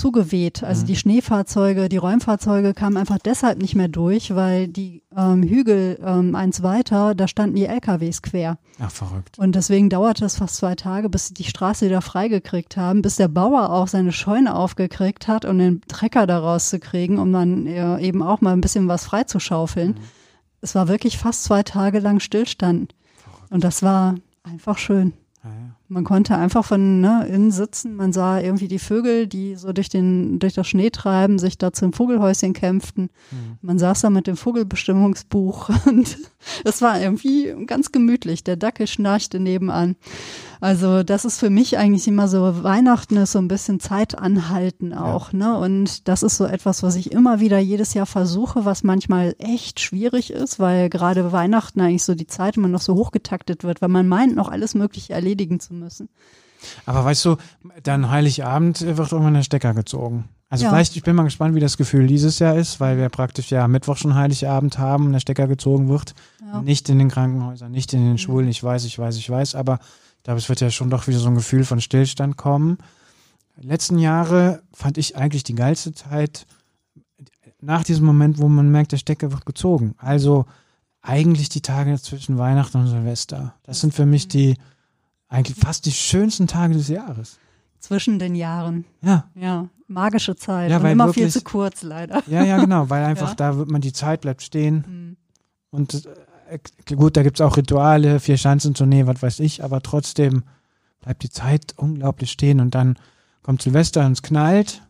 zugeweht. Also Mhm. die Schneefahrzeuge, die Räumfahrzeuge kamen einfach deshalb nicht mehr durch, weil die ähm, Hügel ähm, eins weiter, da standen die LKWs quer. Ach, verrückt. Und deswegen dauerte es fast zwei Tage, bis sie die Straße wieder freigekriegt haben, bis der Bauer auch seine Scheune aufgekriegt hat, um den Trecker da rauszukriegen, um dann äh, eben auch mal ein bisschen was freizuschaufeln. Es war wirklich fast zwei Tage lang Stillstand. Und das war einfach schön. Man konnte einfach von ne, innen sitzen, man sah irgendwie die Vögel, die so durch, den, durch das Schnee treiben, sich da zum Vogelhäuschen kämpften. Mhm. Man saß da mit dem Vogelbestimmungsbuch und es war irgendwie ganz gemütlich. Der Dackel schnarchte nebenan. Also das ist für mich eigentlich immer so, Weihnachten ist so ein bisschen Zeit anhalten auch, ne? Und das ist so etwas, was ich immer wieder jedes Jahr versuche, was manchmal echt schwierig ist, weil gerade Weihnachten eigentlich so die Zeit immer noch so hochgetaktet wird, weil man meint, noch alles Mögliche erledigen zu müssen. Aber weißt du, dann Heiligabend wird irgendwann der Stecker gezogen. Also Ja. vielleicht, ich bin mal gespannt, wie das Gefühl dieses Jahr ist, weil wir praktisch ja Mittwoch schon Heiligabend haben und der Stecker gezogen wird. Ja. Nicht in den Krankenhäusern, nicht in den Schulen. Ich weiß, ich weiß, ich weiß, aber es wird ja schon doch wieder so ein Gefühl von Stillstand kommen. Letzten Jahre fand ich eigentlich die geilste Zeit nach diesem Moment, wo man merkt, der Stecker wird gezogen. Also eigentlich die Tage zwischen Weihnachten und Silvester. Das sind für mich die eigentlich fast die schönsten Tage des Jahres. Zwischen den Jahren. Ja, Ja, magische Zeit. Ja, und weil immer viel wirklich- zu kurz, leider. ja, ja, genau, weil einfach Ja. da wird man die Zeit bleibt stehen Hm. und äh, gut, da gibt's auch Rituale, vier Schanzentournee, was weiß ich, aber trotzdem bleibt die Zeit unglaublich stehen und dann kommt Silvester und es knallt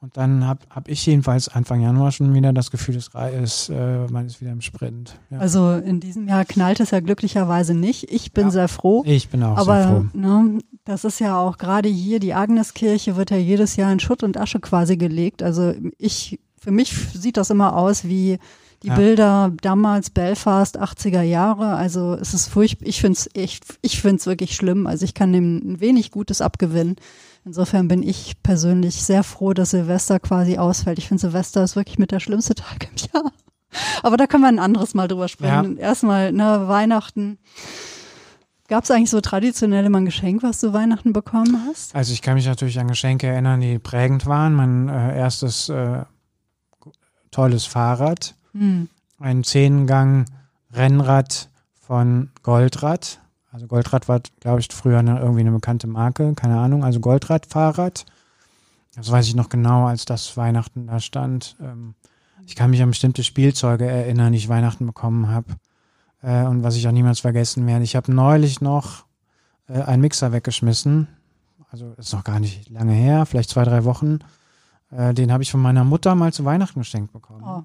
und dann hab, hab ich jedenfalls Anfang Januar schon wieder das Gefühl, es ist, äh, man ist wieder im Sprint. Ja. Also in diesem Jahr knallt es ja glücklicherweise nicht. Ich bin Ja. sehr froh. ich bin auch sehr Aber froh. ne, das ist ja auch gerade hier, die Agneskirche wird ja jedes Jahr in Schutt und Asche quasi gelegt. Also ich, für mich sieht das immer aus wie die Ja. Bilder damals Belfast, 80er Jahre. Also es ist furchtbar. Ich finde es ich finde es wirklich schlimm. Also ich kann dem ein wenig Gutes abgewinnen. Insofern bin ich persönlich sehr froh, dass Silvester quasi ausfällt. Ich finde Silvester ist wirklich mit der schlimmste Tag im Jahr. Aber da können wir ein anderes Mal drüber sprechen. Erstmal, ne, Weihnachten. Gab es eigentlich so traditionell immer ein Geschenk, was du Weihnachten bekommen hast? Also ich kann mich natürlich an Geschenke erinnern, die prägend waren. Mein äh, erstes äh, tolles Fahrrad, Hm. ein Zehngang Rennrad von Goldrad. Also Goldrad war, glaube ich, früher eine, irgendwie eine bekannte Marke, keine Ahnung. Also Goldrad-Fahrrad. Das weiß ich noch genau, als das Weihnachten da stand. Ähm, ich kann mich an bestimmte Spielzeuge erinnern, die ich Weihnachten bekommen habe. Äh, und was ich auch niemals vergessen werde. Ich habe neulich noch äh, einen Mixer weggeschmissen. also ist noch gar nicht lange her, vielleicht zwei, drei Wochen. Äh, den habe ich von meiner Mutter mal zu Weihnachten geschenkt bekommen. Oh.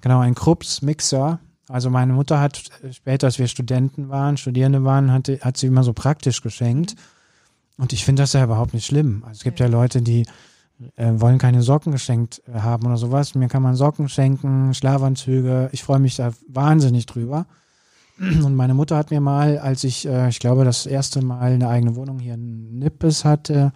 Genau, ein Krups Mixer. Also meine Mutter hat äh, später, als wir Studenten waren, Studierende waren, hat, hat sie immer so praktisch geschenkt. Und ich finde das ja überhaupt nicht schlimm. Also es gibt ja Leute, die äh, wollen keine Socken geschenkt äh, haben oder sowas. Mir kann man Socken schenken, Schlafanzüge. Ich freue mich da wahnsinnig drüber. Und meine Mutter hat mir mal, als ich, äh, ich glaube, das erste Mal eine eigene Wohnung hier in Nippes hatte,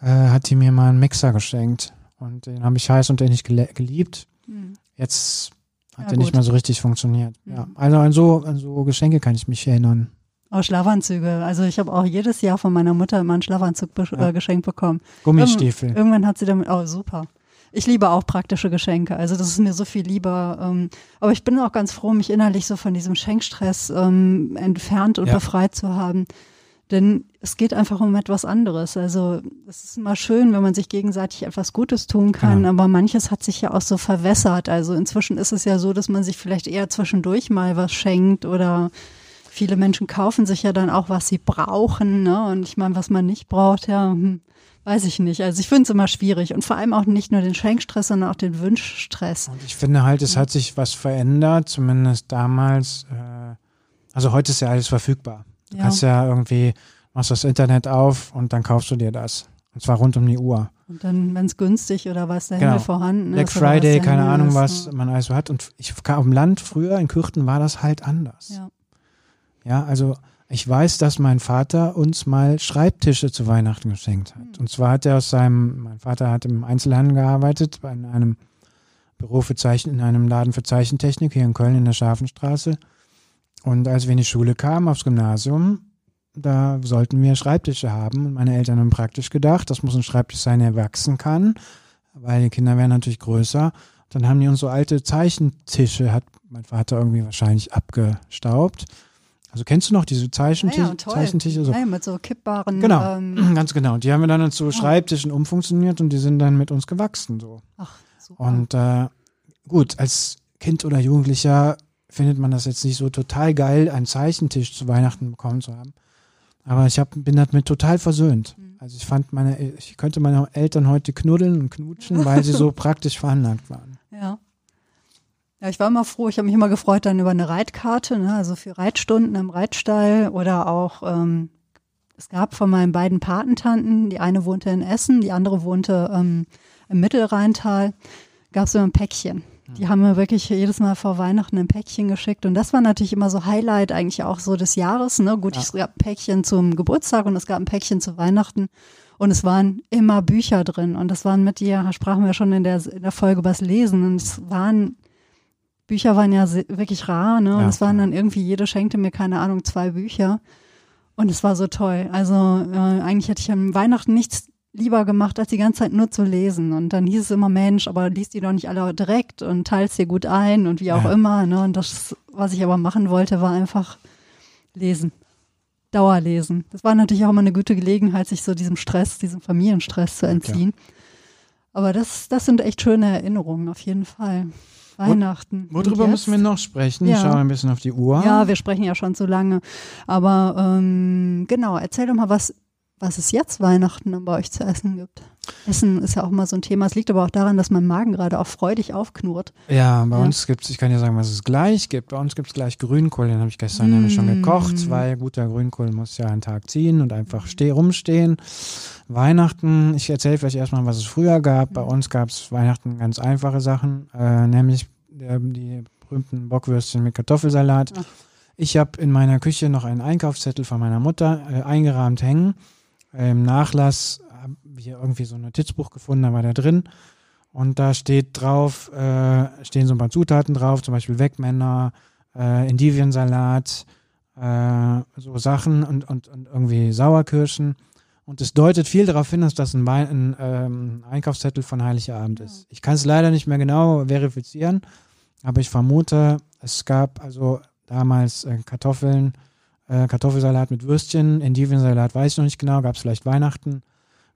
äh, hat die mir mal einen Mixer geschenkt. Und den habe ich heiß und innig geliebt. Hm. Jetzt hat Ja, der nicht mehr so richtig funktioniert. Mhm. Ja. Also an so, an so Geschenke kann ich mich erinnern. Oh, Schlafanzüge. Also ich habe auch jedes Jahr von meiner Mutter immer einen Schlafanzug be Ja. äh, geschenkt bekommen. Gummistiefel. Irgendwann hat sie damit, oh super. Ich liebe auch praktische Geschenke. Also das ist mir so viel lieber. Ähm, aber ich bin auch ganz froh, mich innerlich so von diesem Schenkstress ähm, entfernt und Ja. befreit zu haben. Denn es geht einfach um etwas anderes. Also es ist immer schön, wenn man sich gegenseitig etwas Gutes tun kann, Genau. aber manches hat sich ja auch so verwässert. Also inzwischen ist es ja so, dass man sich vielleicht eher zwischendurch mal was schenkt oder viele Menschen kaufen sich ja dann auch, was sie brauchen. Ne? Und ich meine, was man nicht braucht, ja, hm, weiß ich nicht. Also ich finde es immer schwierig. Und vor allem auch nicht nur den Schenkstress, sondern auch den Wünschstress. Und ich finde halt, es hat sich was verändert, zumindest damals. Äh, also heute ist ja alles verfügbar. Du Ja. kannst ja irgendwie, machst das Internet auf und dann kaufst du dir das. Und zwar rund um die Uhr. Und dann, wenn es günstig oder was der Genau. Himmel vorhanden Black ist. was Friday, keine Himmel Ahnung, ist, was ja. man alles so hat. Und ich auf dem Land früher, in Kürten, war das halt anders. Ja. Ja, also ich weiß, dass mein Vater uns mal Schreibtische zu Weihnachten geschenkt hat. Hm. Und zwar hat er aus seinem, mein Vater hat im Einzelhandel gearbeitet, bei einem Büro für Zeichen, in einem Laden für Zeichentechnik hier in Köln in der Scharfenstraße. Und als wir in die Schule kamen, aufs Gymnasium, da sollten wir Schreibtische haben. Und meine Eltern haben praktisch gedacht, das muss ein Schreibtisch sein, der wachsen kann, weil die Kinder werden natürlich größer. Dann haben die uns so alte Zeichentische, hat mein Vater irgendwie wahrscheinlich abgestaubt. Also kennst du noch diese Zeichenti Ja, ja. Zeichentische? So? Ja, mit so kippbaren. Genau, Ähm, ganz genau. Und die haben wir dann zu Schreibtischen umfunktioniert und die sind dann mit uns gewachsen. So. ach, super. Und äh, gut, als Kind oder Jugendlicher findet man das jetzt nicht so total geil, einen Zeichentisch zu Weihnachten bekommen zu haben. Aber ich hab, bin damit total versöhnt. Mhm. Also ich fand meine, ich könnte meine Eltern heute knuddeln und knutschen, weil sie so praktisch veranlagt waren. Ja. Ja, ich war immer froh, ich habe mich immer gefreut dann über eine Reitkarte, ne, also für Reitstunden im Reitstall oder auch, ähm, es gab von meinen beiden Patentanten, die eine wohnte in Essen, die andere wohnte ähm, im Mittelrheintal, gab es immer ein Päckchen. Die haben mir wirklich jedes Mal vor Weihnachten ein Päckchen geschickt und das war natürlich immer so Highlight eigentlich auch so des Jahres. Ne? Gut, Ja. es gab ein Päckchen zum Geburtstag und es gab ein Päckchen zu Weihnachten und es waren immer Bücher drin und das waren mit dir, sprachen wir schon in der, in der Folge über das Lesen und es waren Bücher waren ja wirklich rar, ne? Und Ja, es waren dann irgendwie, jede schenkte mir, keine Ahnung, zwei Bücher. Und es war so toll. Also äh, eigentlich hätte ich am Weihnachten nichts lieber gemacht, als die ganze Zeit nur zu lesen. Und dann hieß es immer, Mensch, aber liest die doch nicht alle direkt und teilst dir gut ein und wie auch Ja. immer. Ne? Und das, was ich aber machen wollte, war einfach lesen. Dauerlesen. Das war natürlich auch immer eine gute Gelegenheit, sich so diesem Stress, diesem Familienstress zu Ja, entziehen. Aber das, das sind echt schöne Erinnerungen, auf jeden Fall. Weihnachten. Worüber müssen wir noch sprechen? Ja. Ich schaue ein bisschen auf die Uhr. Ja, wir sprechen ja schon zu lange. Aber ähm, genau, erzähl doch mal, was, was es jetzt Weihnachten dann bei euch zu essen gibt. Essen ist ja auch mal so ein Thema. Es liegt aber auch daran, dass mein Magen gerade auch freudig aufknurrt. Ja, bei Ja. uns gibt's, ich kann ja sagen, was es gleich gibt. Bei uns gibt's gleich Grünkohl, den habe ich gestern nämlich schon Mm. gekocht, weil guter Grünkohl muss ja einen Tag ziehen und einfach steh, rumstehen. Weihnachten, ich erzähle vielleicht erstmal, was es früher gab. Bei uns gab's Weihnachten ganz einfache Sachen, äh, nämlich äh, die berühmten Bockwürstchen mit Kartoffelsalat. Ach. Ich habe in meiner Küche noch einen Einkaufszettel von meiner Mutter äh, eingerahmt hängen. Im Nachlass habe ich hier irgendwie so ein Notizbuch gefunden, da war der drin. Und da steht drauf, äh, stehen so ein paar Zutaten drauf, zum Beispiel Wegmänner, äh, Endiviensalat, äh, so Sachen und, und, und irgendwie Sauerkirschen. Und es deutet viel darauf hin, dass das ein, ein ähm, Einkaufszettel von Heiligabend ist. Ich kann es leider nicht mehr genau verifizieren, aber ich vermute, es gab also damals äh, Kartoffeln, äh, Kartoffelsalat mit Würstchen, Endiviensalat weiß ich noch nicht genau, gab es vielleicht Weihnachten.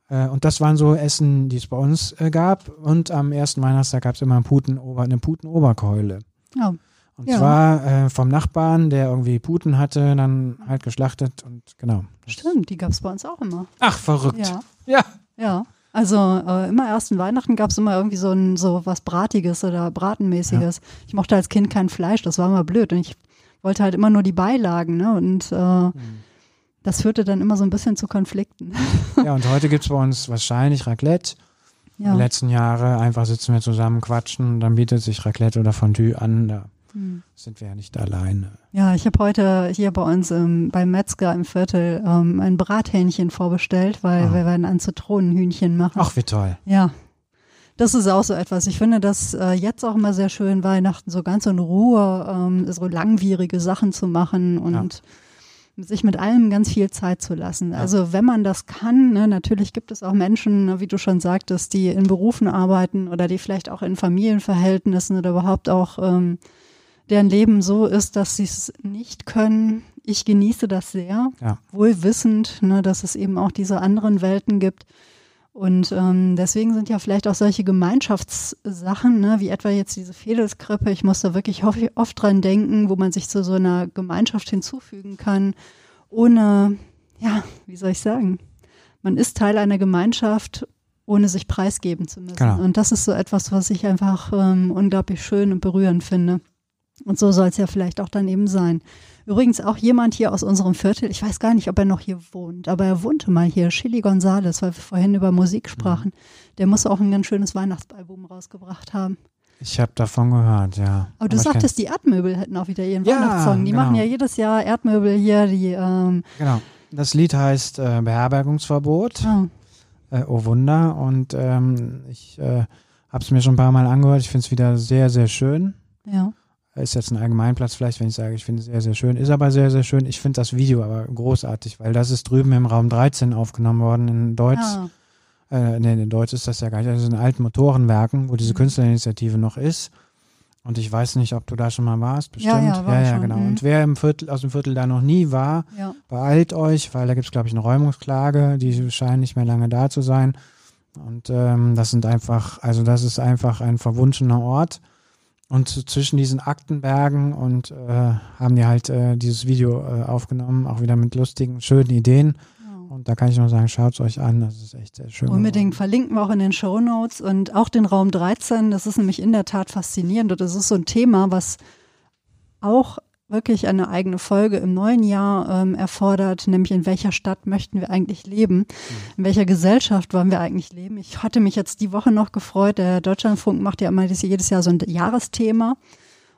Äh, und das waren so Essen, die es bei uns äh, gab. Und am ersten Weihnachtstag gab es immer einen Puten -Ober, eine Putenoberkeule. Ja, Und Ja. zwar vom Nachbarn, der irgendwie Puten hatte, dann halt geschlachtet und genau. Stimmt, die gab es bei uns auch immer. Ach, verrückt. Ja. Ja. Ja, also äh, immer ersten Weihnachten gab es immer irgendwie so ein so was Bratiges oder Bratenmäßiges. Ich mochte als Kind kein Fleisch, das war immer blöd und ich wollte halt immer nur die Beilagen, ne? Und äh, das führte dann immer so ein bisschen zu Konflikten. Ja, und heute gibt's bei uns wahrscheinlich Raclette. ja. Die letzten Jahre einfach sitzen wir zusammen, quatschen dann bietet sich Raclette oder Fondue an. Da Hm. sind wir ja nicht alleine. Ja, ich habe heute hier bei uns im, beim Metzger im Viertel ähm, ein Brathähnchen vorbestellt, weil Ah. wir werden ein Zitronenhühnchen machen. Ach, wie toll. Ja. Das ist auch so etwas. Ich finde das äh, jetzt auch immer sehr schön, Weihnachten so ganz in Ruhe, ähm, so langwierige Sachen zu machen und sich mit allem ganz viel Zeit zu lassen. Also wenn man das kann, ne, natürlich gibt es auch Menschen, ne, wie du schon sagtest, die in Berufen arbeiten oder die vielleicht auch in Familienverhältnissen oder überhaupt auch ähm, deren Leben so ist, dass sie es nicht können. Ich genieße das sehr, Ja. wohl wissend, ne, dass es eben auch diese anderen Welten gibt. Und ähm, deswegen sind ja vielleicht auch solche Gemeinschaftssachen, ne, wie etwa jetzt diese Fedelskrippe, ich muss da wirklich oft, oft dran denken, wo man sich zu so einer Gemeinschaft hinzufügen kann, ohne, ja, wie soll ich sagen, man ist Teil einer Gemeinschaft, ohne sich preisgeben zu müssen. Genau. Und das ist so etwas, was ich einfach ähm, unglaublich schön und berührend finde. Und so soll es ja vielleicht auch dann eben sein. Übrigens auch jemand hier aus unserem Viertel, ich weiß gar nicht, ob er noch hier wohnt, aber er wohnte mal hier, Chili Gonzales, weil wir vorhin über Musik sprachen. Der muss auch ein ganz schönes Weihnachtsalbum rausgebracht haben. Ich habe davon gehört, ja. Aber du sagtest, die Erdmöbel hätten auch wieder ihren Ja, Weihnachtssong. Die genau. machen ja jedes Jahr Erdmöbel hier, die, ähm, genau. Das Lied heißt äh, Beherbergungsverbot. oh, Äh, oh Wunder. Und ähm, ich äh, habe es mir schon ein paar Mal angehört. Ich finde es wieder sehr, sehr schön. ja. Ist jetzt ein Allgemeinplatz vielleicht, wenn ich sage, ich finde es sehr, sehr schön. Ist aber sehr, sehr schön. Ich finde das Video aber großartig, weil das ist drüben im Raum 13 aufgenommen worden in Deutsch. Ah, Äh, nee, in Deutsch ist das ja gar nicht. Ist in alten Motorenwerken, wo diese Mhm. Künstlerinitiative noch ist. Und ich weiß nicht, ob du da schon mal warst, bestimmt. Ja, ja, war ja, ich schon, genau. mhm. Und wer im Viertel, aus dem Viertel da noch nie war, ja. beeilt euch, weil da gibt es, glaube ich, eine Räumungsklage, die scheint nicht mehr lange da zu sein. Und ähm, das sind einfach, also das ist einfach ein verwunschener Ort. Und zwischen diesen Aktenbergen und äh, haben die halt äh, dieses Video äh, aufgenommen, auch wieder mit lustigen, schönen Ideen. Und da kann ich nur sagen, schaut es euch an, das ist echt sehr schön. Unbedingt geworden. verlinken wir auch in den Show Notes und auch den Raum 13. Das ist nämlich in der Tat faszinierend und das ist so ein Thema, was auch wirklich eine eigene Folge im neuen Jahr ähm, erfordert, nämlich in welcher Stadt möchten wir eigentlich leben, in welcher Gesellschaft wollen wir eigentlich leben. Ich hatte mich jetzt die Woche noch gefreut, der Deutschlandfunk macht ja immer dieses- jedes Jahr so ein Jahresthema.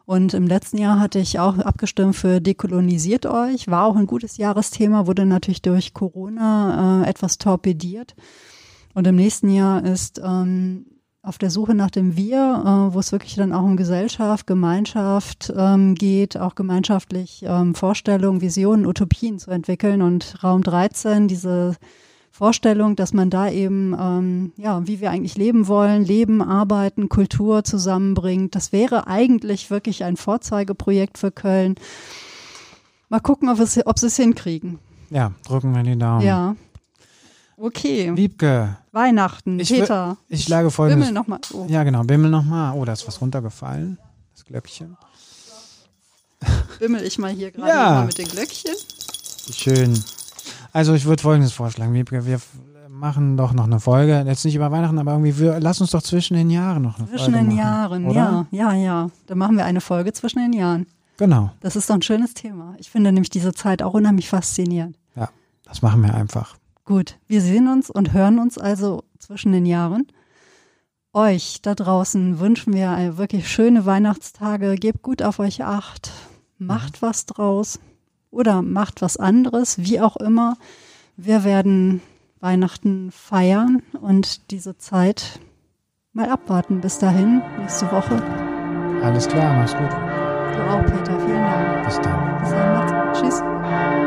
Und im letzten Jahr hatte ich auch abgestimmt für Dekolonisiert euch. War auch ein gutes Jahresthema, wurde natürlich durch Corona äh, etwas torpediert. Und im nächsten Jahr ist ähm, auf der Suche nach dem Wir, äh, wo es wirklich dann auch um Gesellschaft, Gemeinschaft ähm, geht, auch gemeinschaftlich ähm, Vorstellungen, Visionen, Utopien zu entwickeln. Und Raum 13, diese Vorstellung, dass man da eben, ähm, ja, wie wir eigentlich leben wollen, Leben, Arbeiten, Kultur zusammenbringt. Das wäre eigentlich wirklich ein Vorzeigeprojekt für Köln. Mal gucken, ob, es, ob sie es hinkriegen. Ja, drücken wir die Daumen. Ja. Okay. Liebke, Weihnachten, Ich Peter. ich schlage folgendes. Bimmel nochmal. Oh. Ja, genau, bimmel nochmal. Oh, da ist was runtergefallen. Das Glöckchen. Bimmel ich mal hier gerade Ja. mit den Glöckchen. Schön. Also ich würde folgendes vorschlagen. Wir, wir machen doch noch eine Folge. Jetzt nicht über Weihnachten, aber irgendwie, wir, lass uns doch zwischen den Jahren noch eine Zwischen Folge den machen, Jahren, oder? ja, ja, ja. Dann machen wir eine Folge zwischen den Jahren. Genau, Das ist doch ein schönes Thema. Ich finde nämlich diese Zeit auch unheimlich faszinierend. ja, das machen wir einfach. Gut, wir sehen uns und hören uns also zwischen den Jahren. Euch da draußen wünschen wir eine wirklich schöne Weihnachtstage. Gebt gut auf euch acht. Macht was draus oder macht was anderes, wie auch immer. Wir werden Weihnachten feiern und diese Zeit mal abwarten. Bis dahin, nächste Woche. Alles klar, mach's gut. Du auch, Peter. Vielen Dank. Bis dann. Bis dann. Macht's gut. Tschüss.